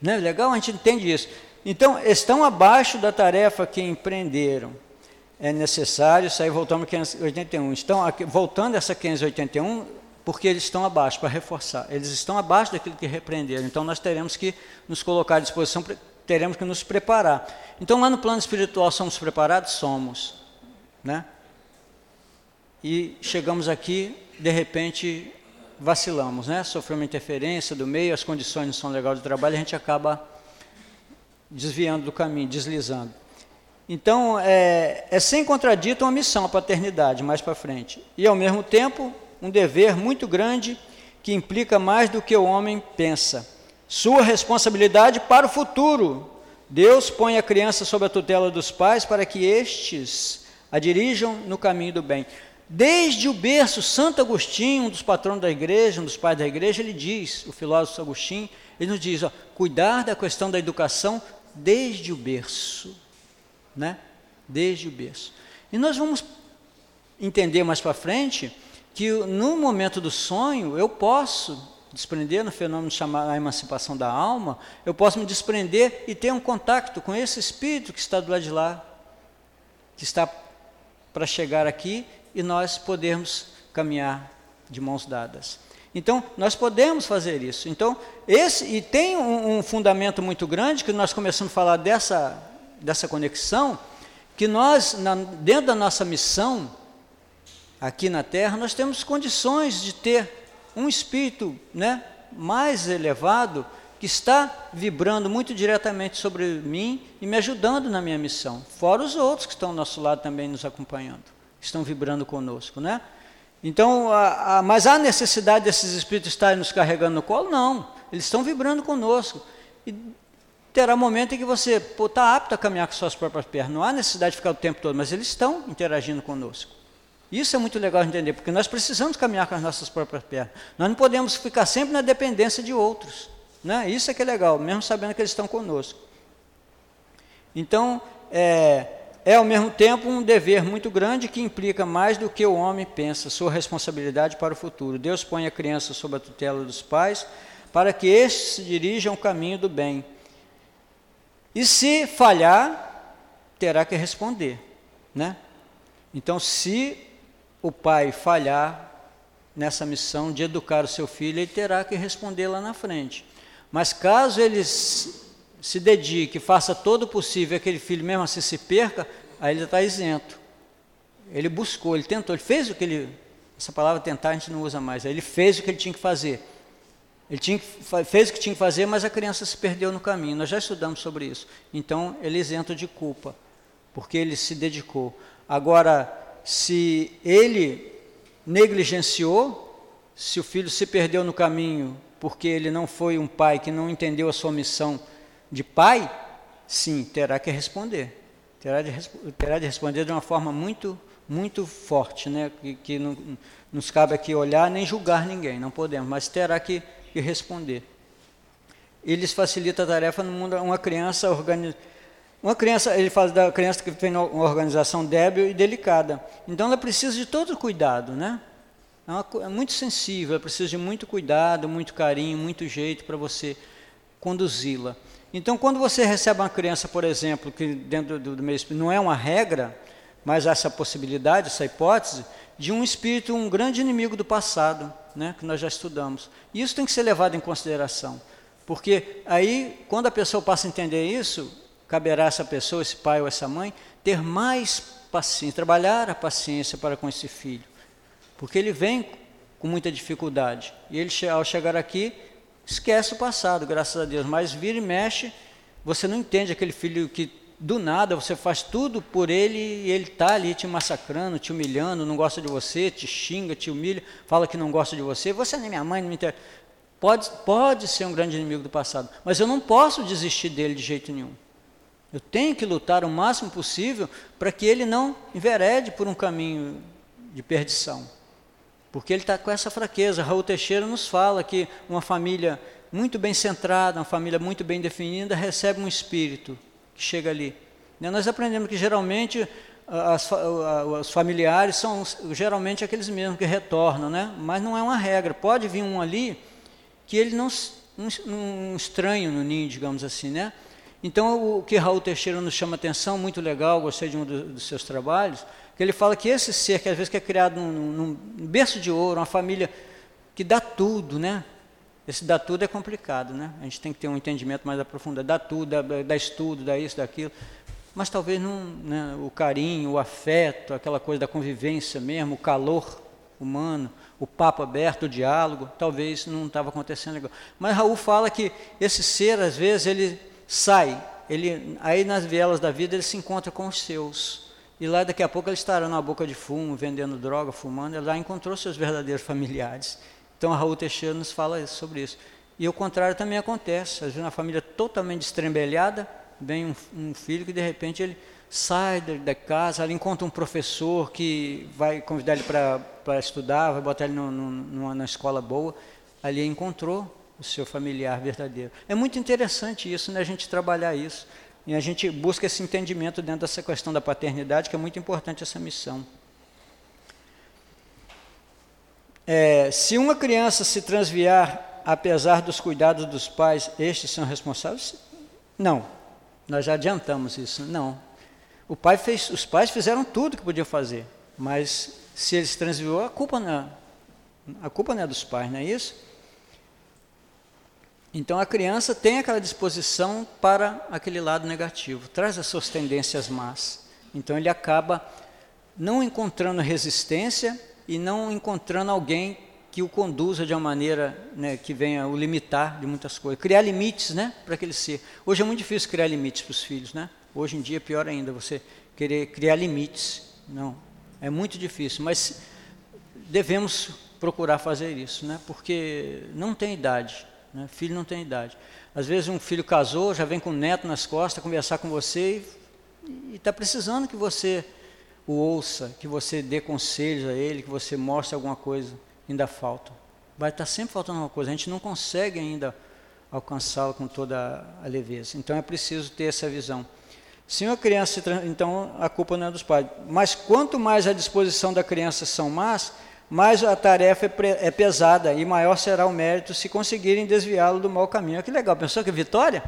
Não é legal? A gente entende isso. Então, estão abaixo da tarefa que empreenderam. É necessário, sair voltando a 581. Estão aqui, voltando a essa 581, porque eles estão abaixo, para reforçar. Eles estão abaixo daquilo que repreenderam. Então nós teremos que nos colocar à disposição, teremos que nos preparar. Então lá no plano espiritual somos preparados? Somos. Né? E chegamos aqui, de repente vacilamos, né? sofreu uma interferência do meio, as condições não são legais do trabalho, a gente acaba desviando do caminho, deslizando. Então, é, é sem contradito uma missão, a paternidade, mais para frente. E, ao mesmo tempo, um dever muito grande que implica mais do que o homem pensa. Sua responsabilidade para o futuro. Deus põe a criança sob a tutela dos pais para que estes a dirijam no caminho do bem. Desde o berço, Santo Agostinho, um dos patronos da igreja, um dos pais da igreja, ele diz, o filósofo Agostinho, ele nos diz, ó, cuidar da questão da educação desde o berço, né? Desde o berço. E nós vamos entender mais para frente que no momento do sonho eu posso desprender no fenômeno chamado a emancipação da alma, eu posso me desprender e ter um contato com esse espírito que está do lado de lá, que está para chegar aqui e nós podermos caminhar de mãos dadas. Então, nós podemos fazer isso. Então, esse e tem um, um fundamento muito grande que nós começamos a falar dessa dessa conexão, que nós na, dentro da nossa missão aqui na Terra, nós temos condições de ter um espírito né, mais elevado que está vibrando muito diretamente sobre mim e me ajudando na minha missão, fora os outros que estão ao nosso lado também nos acompanhando, estão vibrando conosco, né? Então, a, a, mas há necessidade desses espíritos estarem nos carregando no colo? Não, eles estão vibrando conosco. E terá momento em que você está apto a caminhar com suas próprias pernas, não há necessidade de ficar o tempo todo, mas eles estão interagindo conosco. Isso é muito legal de entender, porque nós precisamos caminhar com as nossas próprias pernas. Nós não podemos ficar sempre na dependência de outros. Né? Isso é que é legal, mesmo sabendo que eles estão conosco. Então, é, é ao mesmo tempo um dever muito grande que implica mais do que o homem pensa, sua responsabilidade para o futuro. Deus põe a criança sob a tutela dos pais para que estes se dirijam ao caminho do bem. E se falhar, terá que responder, né? Então, se o pai falhar nessa missão de educar o seu filho, ele terá que responder lá na frente. Mas caso ele se dedique, faça todo o possível, aquele filho mesmo assim se perca, aí ele está isento. Ele buscou, ele tentou, ele fez o que ele. Essa palavra tentar a gente não usa mais. Ele fez o que ele tinha que fazer. Ele tinha, fez o que tinha que fazer, mas a criança se perdeu no caminho. Nós já estudamos sobre isso. Então, ele é isento de culpa, porque ele se dedicou. Agora, se ele negligenciou, se o filho se perdeu no caminho porque ele não foi um pai que não entendeu a sua missão de pai, sim, terá que responder. Terá de, terá de responder de uma forma muito, muito forte, né? que, que não nos cabe aqui olhar nem julgar ninguém, não podemos, mas terá que, que responder. Eles facilita a tarefa no mundo, uma criança organiza uma criança, ele fala da criança que tem uma organização débil e delicada. Então ela precisa de todo cuidado, né? É, uma, é muito sensível, ela precisa de muito cuidado, muito carinho, muito jeito para você conduzi-la. Então, quando você recebe uma criança, por exemplo, que dentro do, do espírito não é uma regra, mas essa possibilidade, essa hipótese, de um espírito, um grande inimigo do passado, né, que nós já estudamos. E isso tem que ser levado em consideração. Porque aí, quando a pessoa passa a entender isso, caberá a essa pessoa, esse pai ou essa mãe, ter mais paciência, trabalhar a paciência para com esse filho. Porque ele vem com muita dificuldade. E ele, ao chegar aqui, esquece o passado, graças a Deus. Mas vira e mexe, você não entende aquele filho que do nada você faz tudo por ele e ele está ali te massacrando, te humilhando, não gosta de você, te xinga, te humilha, fala que não gosta de você. Você nem minha mãe, não me interessa. Pode, pode ser um grande inimigo do passado, mas eu não posso desistir dele de jeito nenhum. Eu tenho que lutar o máximo possível para que ele não enverede por um caminho de perdição. Porque ele está com essa fraqueza. Raul Teixeira nos fala que uma família muito bem centrada, uma família muito bem definida, recebe um espírito que chega ali. Né, nós aprendemos que geralmente as, os familiares são geralmente aqueles mesmos que retornam, né? mas não é uma regra. Pode vir um ali que ele não um, um estranho no ninho, digamos assim, né? Então, o que Raul Teixeira nos chama atenção, muito legal, gostei de um dos seus trabalhos, que ele fala que esse ser, que às vezes é criado num, num, berço de ouro, uma família que dá tudo, né? Esse dá tudo é complicado, né? A gente tem que ter um entendimento mais aprofundado, dá tudo, dá, dá estudo, dá isso, daquilo, mas talvez não, né, o carinho, o afeto, aquela coisa da convivência mesmo, o calor humano, o papo aberto, o diálogo, talvez não estava acontecendo legal. Mas Raul fala que esse ser, às vezes, ele sai, ele, aí nas vielas da vida ele se encontra com os seus. E lá daqui a pouco ele estará na boca de fumo, vendendo droga, fumando, ele lá encontrou seus verdadeiros *laughs* familiares. Então Raul Teixeira nos fala sobre isso. E o contrário também acontece. Às vezes uma família totalmente estrembelhada, vem um, um filho que de repente ele sai da casa, ele encontra um professor que vai convidar ele para estudar, vai botar ele no, no, numa, na escola boa. Ali encontrou o seu familiar verdadeiro. É muito interessante isso, né, a gente trabalhar isso. E a gente busca esse entendimento dentro dessa questão da paternidade, que é muito importante essa missão. É, se uma criança se transviar apesar dos cuidados dos pais, estes são responsáveis? Não. Nós já adiantamos isso. Não. O pai fez, os pais fizeram tudo que podiam fazer, mas se eles transviou, a culpa não, é, a culpa não é dos pais, não é isso? Então a criança tem aquela disposição para aquele lado negativo, traz as suas tendências más. Então ele acaba não encontrando resistência e não encontrando alguém que o conduza de uma maneira né, que venha o limitar de muitas coisas, criar limites, né, para aquele ser. Hoje é muito difícil criar limites para os filhos, né? Hoje em dia é pior ainda você querer criar limites. Não, é muito difícil, mas devemos procurar fazer isso, né? Porque não tem idade. Né? Filho não tem idade. Às vezes um filho casou, já vem com um neto nas costas conversar com você e está precisando que você o ouça, que você dê conselhos a ele, que você mostre alguma coisa. Ainda falta. Vai estar tá sempre faltando alguma coisa. A gente não consegue ainda alcançá-lo com toda a leveza. Então é preciso ter essa visão. Se uma criança, então a culpa não é dos pais. Mas quanto mais a disposição da criança são más, mais a tarefa é, é pesada e maior será o mérito se conseguirem desviá-lo do mau caminho. Olha que legal, pensou que vitória?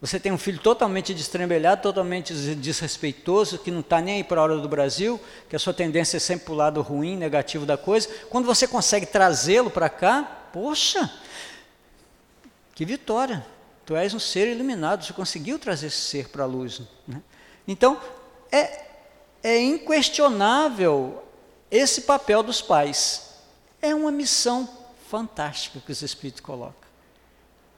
Você tem um filho totalmente destrembelhado, totalmente desrespeitoso, que não está nem aí para a hora do Brasil, que a sua tendência é sempre para o lado ruim, negativo da coisa. Quando você consegue trazê-lo para cá, poxa, que vitória! Tu és um ser iluminado, você conseguiu trazer esse ser para a luz. Né? Então, é, é inquestionável esse papel dos pais. É uma missão fantástica que os Espíritos colocam.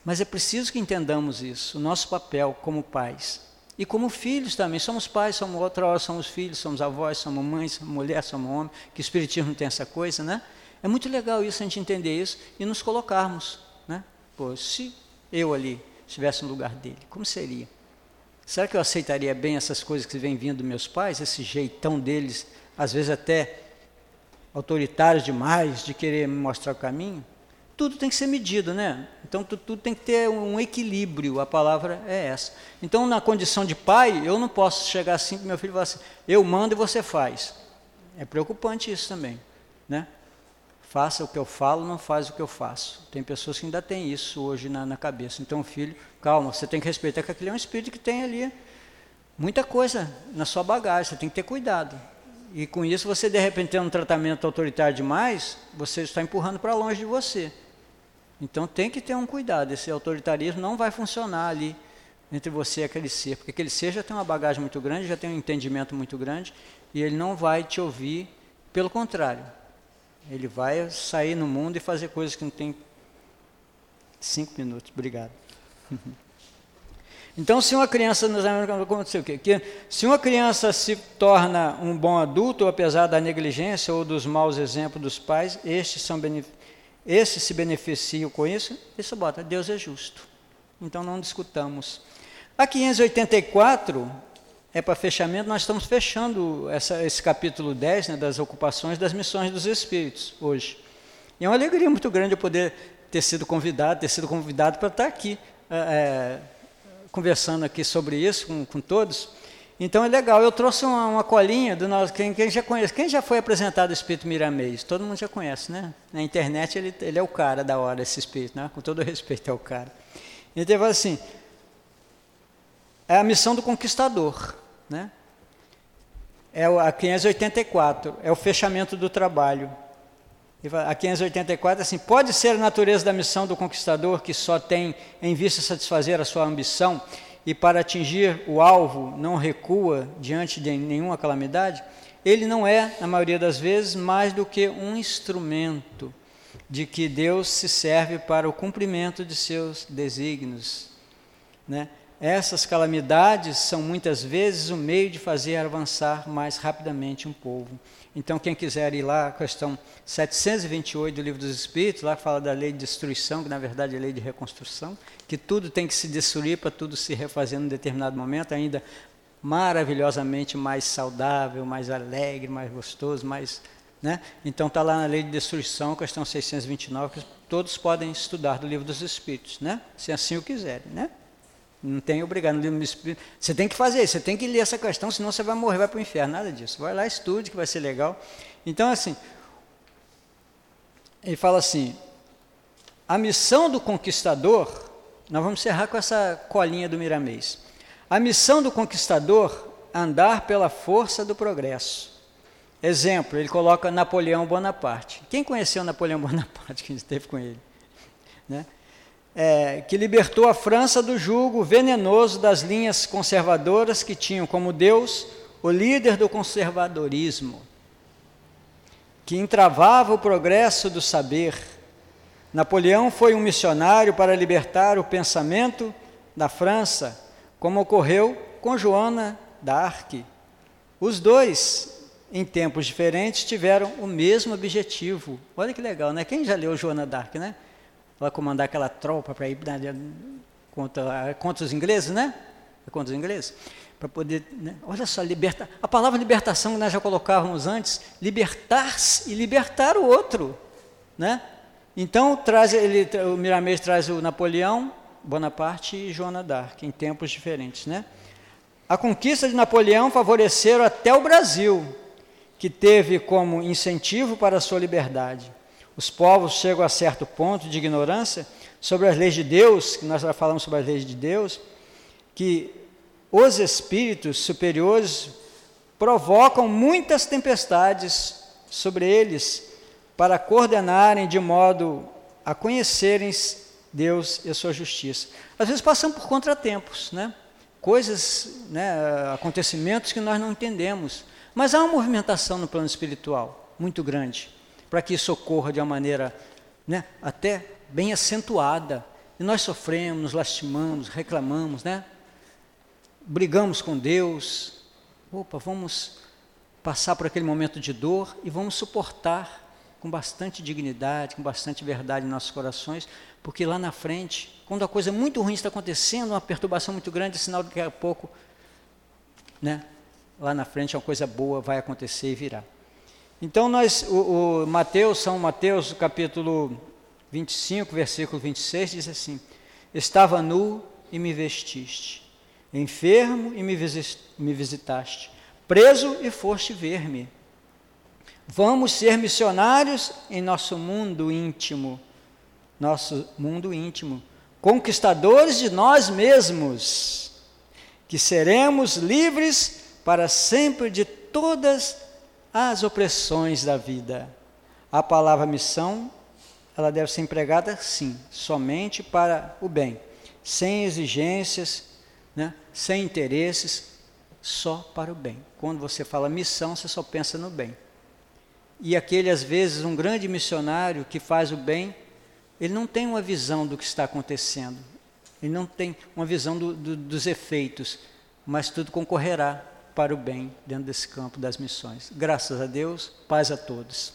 Mas é preciso que entendamos isso, o nosso papel como pais. E como filhos também, somos pais, somos outra hora somos filhos, somos avós, somos mães, somos mulher, somos homem, que o Espiritismo tem essa coisa, né? É muito legal isso, a gente entender isso e nos colocarmos, né? Pô, se eu ali estivesse no lugar dele, como seria? Será que eu aceitaria bem essas coisas que vêm vindo dos meus pais, esse jeitão deles, às vezes até autoritários demais, de querer mostrar o caminho? tudo tem que ser medido, né? Então tudo, tudo, tem que ter um equilíbrio, a palavra é essa. Então, na condição de pai, eu não posso chegar assim para meu filho falar assim, eu mando e você faz. É preocupante isso também, né? Faça o que eu falo, não faz o que eu faço. Tem pessoas que ainda têm isso hoje na, na cabeça. Então, filho, calma, você tem que respeitar que aquele é um espírito que tem ali muita coisa na sua bagagem, você tem que ter cuidado. E com isso, você de repente tem um tratamento autoritário demais, você está empurrando para longe de você. Então tem que ter um cuidado, esse autoritarismo não vai funcionar ali entre você e aquele ser, porque aquele ser já tem uma bagagem muito grande, já tem um entendimento muito grande, e ele não vai te ouvir, pelo contrário, ele vai sair no mundo e fazer coisas que não tem cinco minutos. Obrigado. *laughs* Então, se uma criança, aconteceu o quê? Que se uma criança se torna um bom adulto, apesar da negligência ou dos maus exemplos dos pais, estes são se beneficiam com isso, isso bota, Deus é justo. Então não discutamos. A 584 é para fechamento, nós estamos fechando essa, esse capítulo 10 né, das ocupações das missões dos Espíritos hoje. E é uma alegria muito grande eu poder ter sido convidado, ter sido convidado para estar aqui, é, conversando aqui sobre isso com, com todos. Então é legal. Eu trouxe uma, uma colinha do nosso. Quem, quem, já conhece, quem já foi apresentado o espírito Miramês? Todo mundo já conhece, né? Na internet ele, ele é o cara da hora, esse espírito, né? Com todo *laughs* respeito, é o cara. Então ele fala assim: é a missão do conquistador, né? É a 584, é o fechamento do trabalho. A 584 assim: pode ser a natureza da missão do conquistador que só tem em vista satisfazer a sua ambição e para atingir o alvo não recua diante de nenhuma calamidade, ele não é, na maioria das vezes, mais do que um instrumento de que Deus se serve para o cumprimento de seus desígnios. Né? Essas calamidades são muitas vezes o meio de fazer avançar mais rapidamente um povo. Então, quem quiser ir lá, questão 728 do Livro dos Espíritos, lá fala da lei de destruição, que na verdade é a lei de reconstrução, que tudo tem que se destruir para tudo se refazer em determinado momento, ainda maravilhosamente mais saudável, mais alegre, mais gostoso, mais. Né? Então está lá na lei de destruição, questão 629, que todos podem estudar do Livro dos Espíritos, né? se assim o quiserem. Né? Não tem obrigado. Você tem que fazer você tem que ler essa questão, senão você vai morrer, vai para o inferno. Nada disso. Vai lá, estude, que vai ser legal. Então, assim, ele fala assim: a missão do conquistador, nós vamos encerrar com essa colinha do Miramês. A missão do conquistador andar pela força do progresso. Exemplo, ele coloca Napoleão Bonaparte. Quem conheceu Napoleão *laughs* Bonaparte que esteve com ele? Né? É, que libertou a França do jugo venenoso das linhas conservadoras que tinham como Deus o líder do conservadorismo, que entravava o progresso do saber. Napoleão foi um missionário para libertar o pensamento da França, como ocorreu com Joana d'Arc. Os dois, em tempos diferentes, tiveram o mesmo objetivo. Olha que legal, né? Quem já leu Joana d'Arc, né? Ela comandar aquela tropa para ir contra, contra os ingleses, né? Contra os ingleses. Para poder, né? olha só, libertar. A palavra libertação que nós já colocávamos antes, libertar-se e libertar o outro, né? Então traz ele, o Miramês traz o Napoleão, Bonaparte e Joana d'Arc em tempos diferentes, né? A conquista de Napoleão favoreceram até o Brasil, que teve como incentivo para a sua liberdade os povos chegam a certo ponto de ignorância sobre as leis de Deus, que nós já falamos sobre as leis de Deus, que os espíritos superiores provocam muitas tempestades sobre eles para coordenarem de modo a conhecerem Deus e a sua justiça. Às vezes passam por contratempos, né? coisas, né, acontecimentos que nós não entendemos, mas há uma movimentação no plano espiritual muito grande para que isso ocorra de uma maneira né, até bem acentuada. E nós sofremos, nos lastimamos, reclamamos, né? brigamos com Deus. Opa, vamos passar por aquele momento de dor e vamos suportar com bastante dignidade, com bastante verdade em nossos corações, porque lá na frente, quando a coisa muito ruim está acontecendo, uma perturbação muito grande, é sinal de que daqui a pouco, né, lá na frente uma coisa boa vai acontecer e virá. Então nós, o, o Mateus, São Mateus, capítulo 25, versículo 26, diz assim: Estava nu e me vestiste, enfermo e me visitaste, preso e foste ver-me. Vamos ser missionários em nosso mundo íntimo, nosso mundo íntimo, conquistadores de nós mesmos, que seremos livres para sempre de todas as opressões da vida. A palavra missão, ela deve ser empregada, sim, somente para o bem, sem exigências, né, sem interesses, só para o bem. Quando você fala missão, você só pensa no bem. E aquele, às vezes, um grande missionário que faz o bem, ele não tem uma visão do que está acontecendo, ele não tem uma visão do, do, dos efeitos, mas tudo concorrerá para o bem dentro desse campo das missões. Graças a Deus, paz a todos.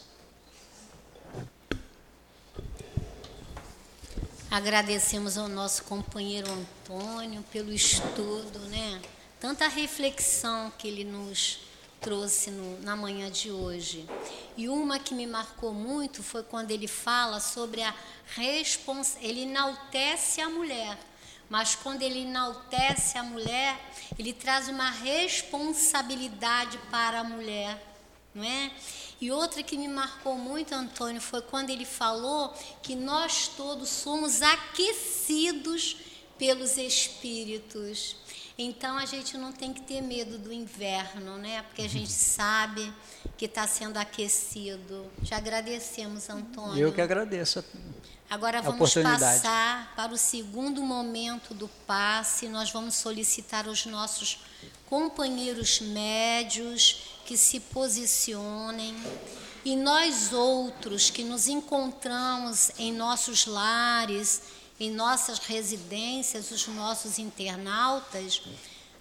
Agradecemos ao nosso companheiro Antônio pelo estudo, né? Tanta reflexão que ele nos trouxe no, na manhã de hoje. E uma que me marcou muito foi quando ele fala sobre a responsabilidade. Ele enaltece a mulher, mas quando ele enaltece a mulher, ele traz uma responsabilidade para a mulher, não é? E outra que me marcou muito, Antônio, foi quando ele falou que nós todos somos aquecidos pelos espíritos. Então a gente não tem que ter medo do inverno, né? Porque a gente sabe que está sendo aquecido. Já agradecemos, Antônio. Eu que agradeço. Agora vamos passar para o segundo momento do passe. Nós vamos solicitar os nossos companheiros médios que se posicionem e nós outros que nos encontramos em nossos lares em nossas residências, os nossos internautas,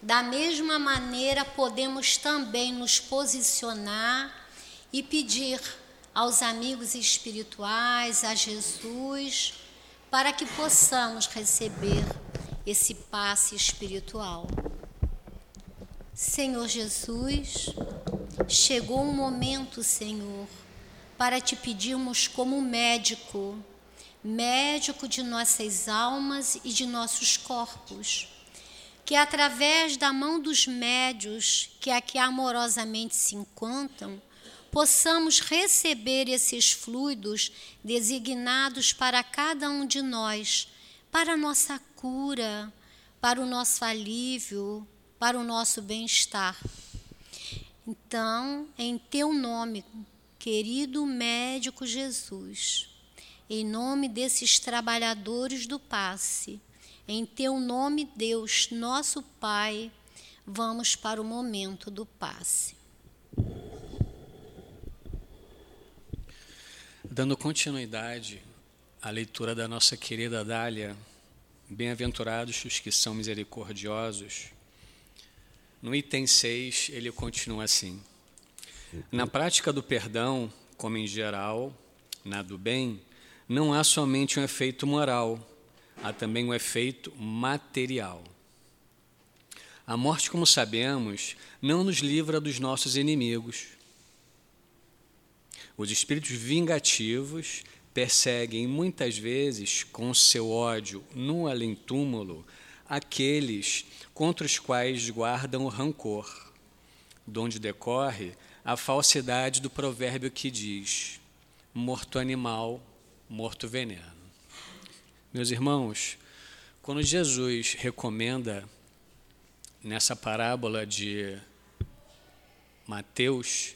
da mesma maneira podemos também nos posicionar e pedir aos amigos espirituais, a Jesus, para que possamos receber esse passe espiritual. Senhor Jesus, chegou um momento, Senhor, para te pedirmos como médico médico de nossas almas e de nossos corpos, que através da mão dos médios que aqui amorosamente se encontram, possamos receber esses fluidos designados para cada um de nós, para a nossa cura, para o nosso alívio, para o nosso bem-estar. Então, em teu nome, querido médico Jesus, em nome desses trabalhadores do passe. Em teu nome, Deus, nosso Pai, vamos para o momento do passe. Dando continuidade à leitura da nossa querida Dália, bem-aventurados os que são misericordiosos, no item 6 ele continua assim: Na prática do perdão, como em geral, na do bem, não há somente um efeito moral, há também um efeito material. A morte, como sabemos, não nos livra dos nossos inimigos. Os espíritos vingativos perseguem muitas vezes com seu ódio no além-túmulo aqueles contra os quais guardam o rancor, donde decorre a falsidade do provérbio que diz: morto animal morto veneno. Meus irmãos, quando Jesus recomenda nessa parábola de Mateus,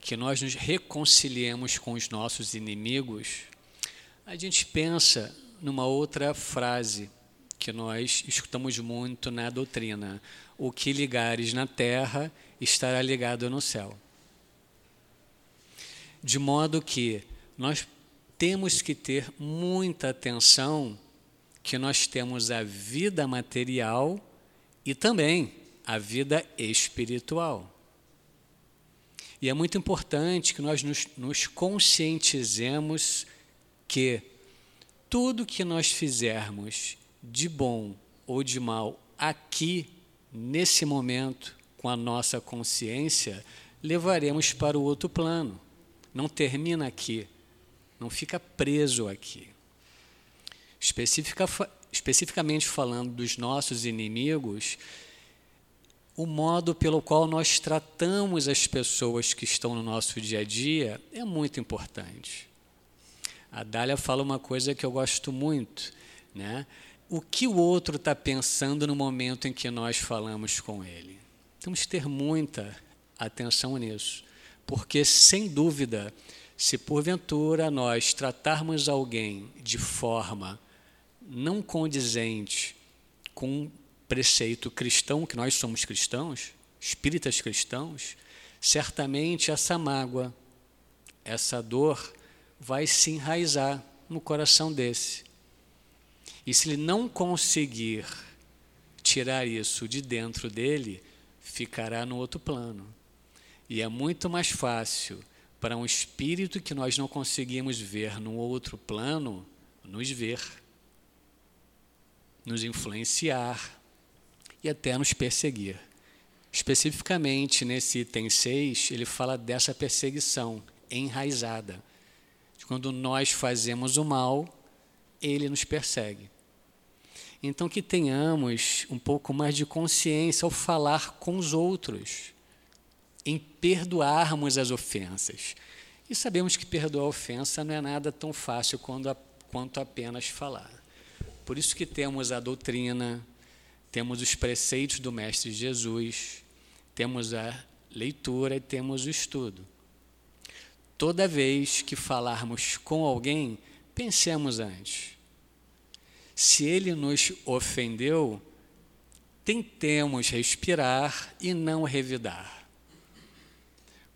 que nós nos reconciliemos com os nossos inimigos, a gente pensa numa outra frase que nós escutamos muito na doutrina: o que ligares na terra estará ligado no céu. De modo que nós temos que ter muita atenção que nós temos a vida material e também a vida espiritual. E é muito importante que nós nos, nos conscientizemos que tudo que nós fizermos de bom ou de mal aqui, nesse momento, com a nossa consciência, levaremos para o outro plano. Não termina aqui, não fica preso aqui. Especifica, especificamente falando dos nossos inimigos, o modo pelo qual nós tratamos as pessoas que estão no nosso dia a dia é muito importante. A Dália fala uma coisa que eu gosto muito, né? O que o outro está pensando no momento em que nós falamos com ele? Temos que ter muita atenção nisso, porque sem dúvida, se porventura nós tratarmos alguém de forma não condizente com preceito cristão, que nós somos cristãos, espíritas cristãos, certamente essa mágoa, essa dor vai se enraizar no coração desse. E se ele não conseguir tirar isso de dentro dele, ficará no outro plano. E é muito mais fácil para um espírito que nós não conseguimos ver no outro plano nos ver, nos influenciar, e até nos perseguir. Especificamente nesse item 6, ele fala dessa perseguição enraizada. De quando nós fazemos o mal, ele nos persegue. Então, que tenhamos um pouco mais de consciência ao falar com os outros, em perdoarmos as ofensas. E sabemos que perdoar ofensa não é nada tão fácil quanto apenas falar. Por isso que temos a doutrina, temos os preceitos do Mestre Jesus, temos a leitura e temos o estudo. Toda vez que falarmos com alguém, pensemos antes. Se ele nos ofendeu, tentemos respirar e não revidar.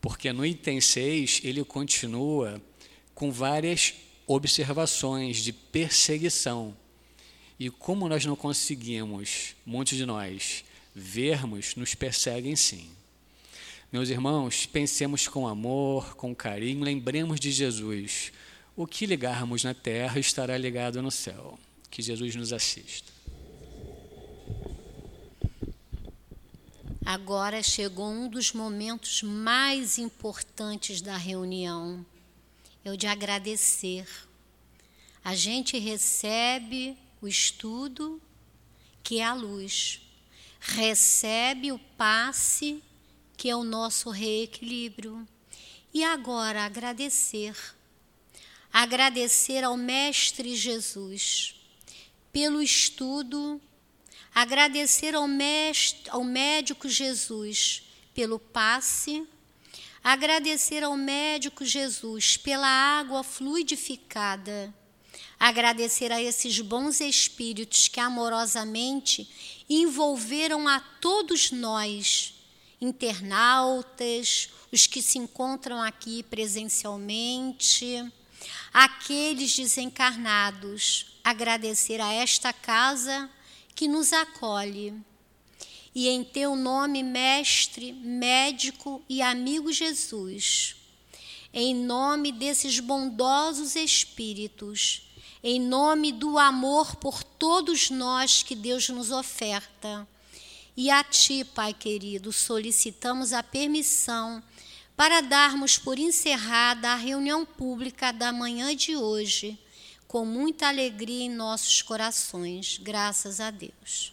Porque no item 6 ele continua com várias observações de perseguição e como nós não conseguimos, muitos de nós, vermos, nos perseguem sim. Meus irmãos, pensemos com amor, com carinho, lembremos de Jesus. O que ligarmos na terra estará ligado no céu. Que Jesus nos assista. Agora chegou um dos momentos mais importantes da reunião. Eu de agradecer. A gente recebe o estudo, que é a luz, recebe o passe, que é o nosso reequilíbrio. E agora agradecer. Agradecer ao Mestre Jesus pelo estudo, agradecer ao, mestre, ao médico Jesus pelo passe, agradecer ao médico Jesus pela água fluidificada agradecer a esses bons espíritos que amorosamente envolveram a todos nós, internautas, os que se encontram aqui presencialmente, aqueles desencarnados, agradecer a esta casa que nos acolhe. E em teu nome, mestre, médico e amigo Jesus, em nome desses bondosos espíritos, em nome do amor por todos nós que Deus nos oferta. E a Ti, Pai querido, solicitamos a permissão para darmos por encerrada a reunião pública da manhã de hoje, com muita alegria em nossos corações. Graças a Deus.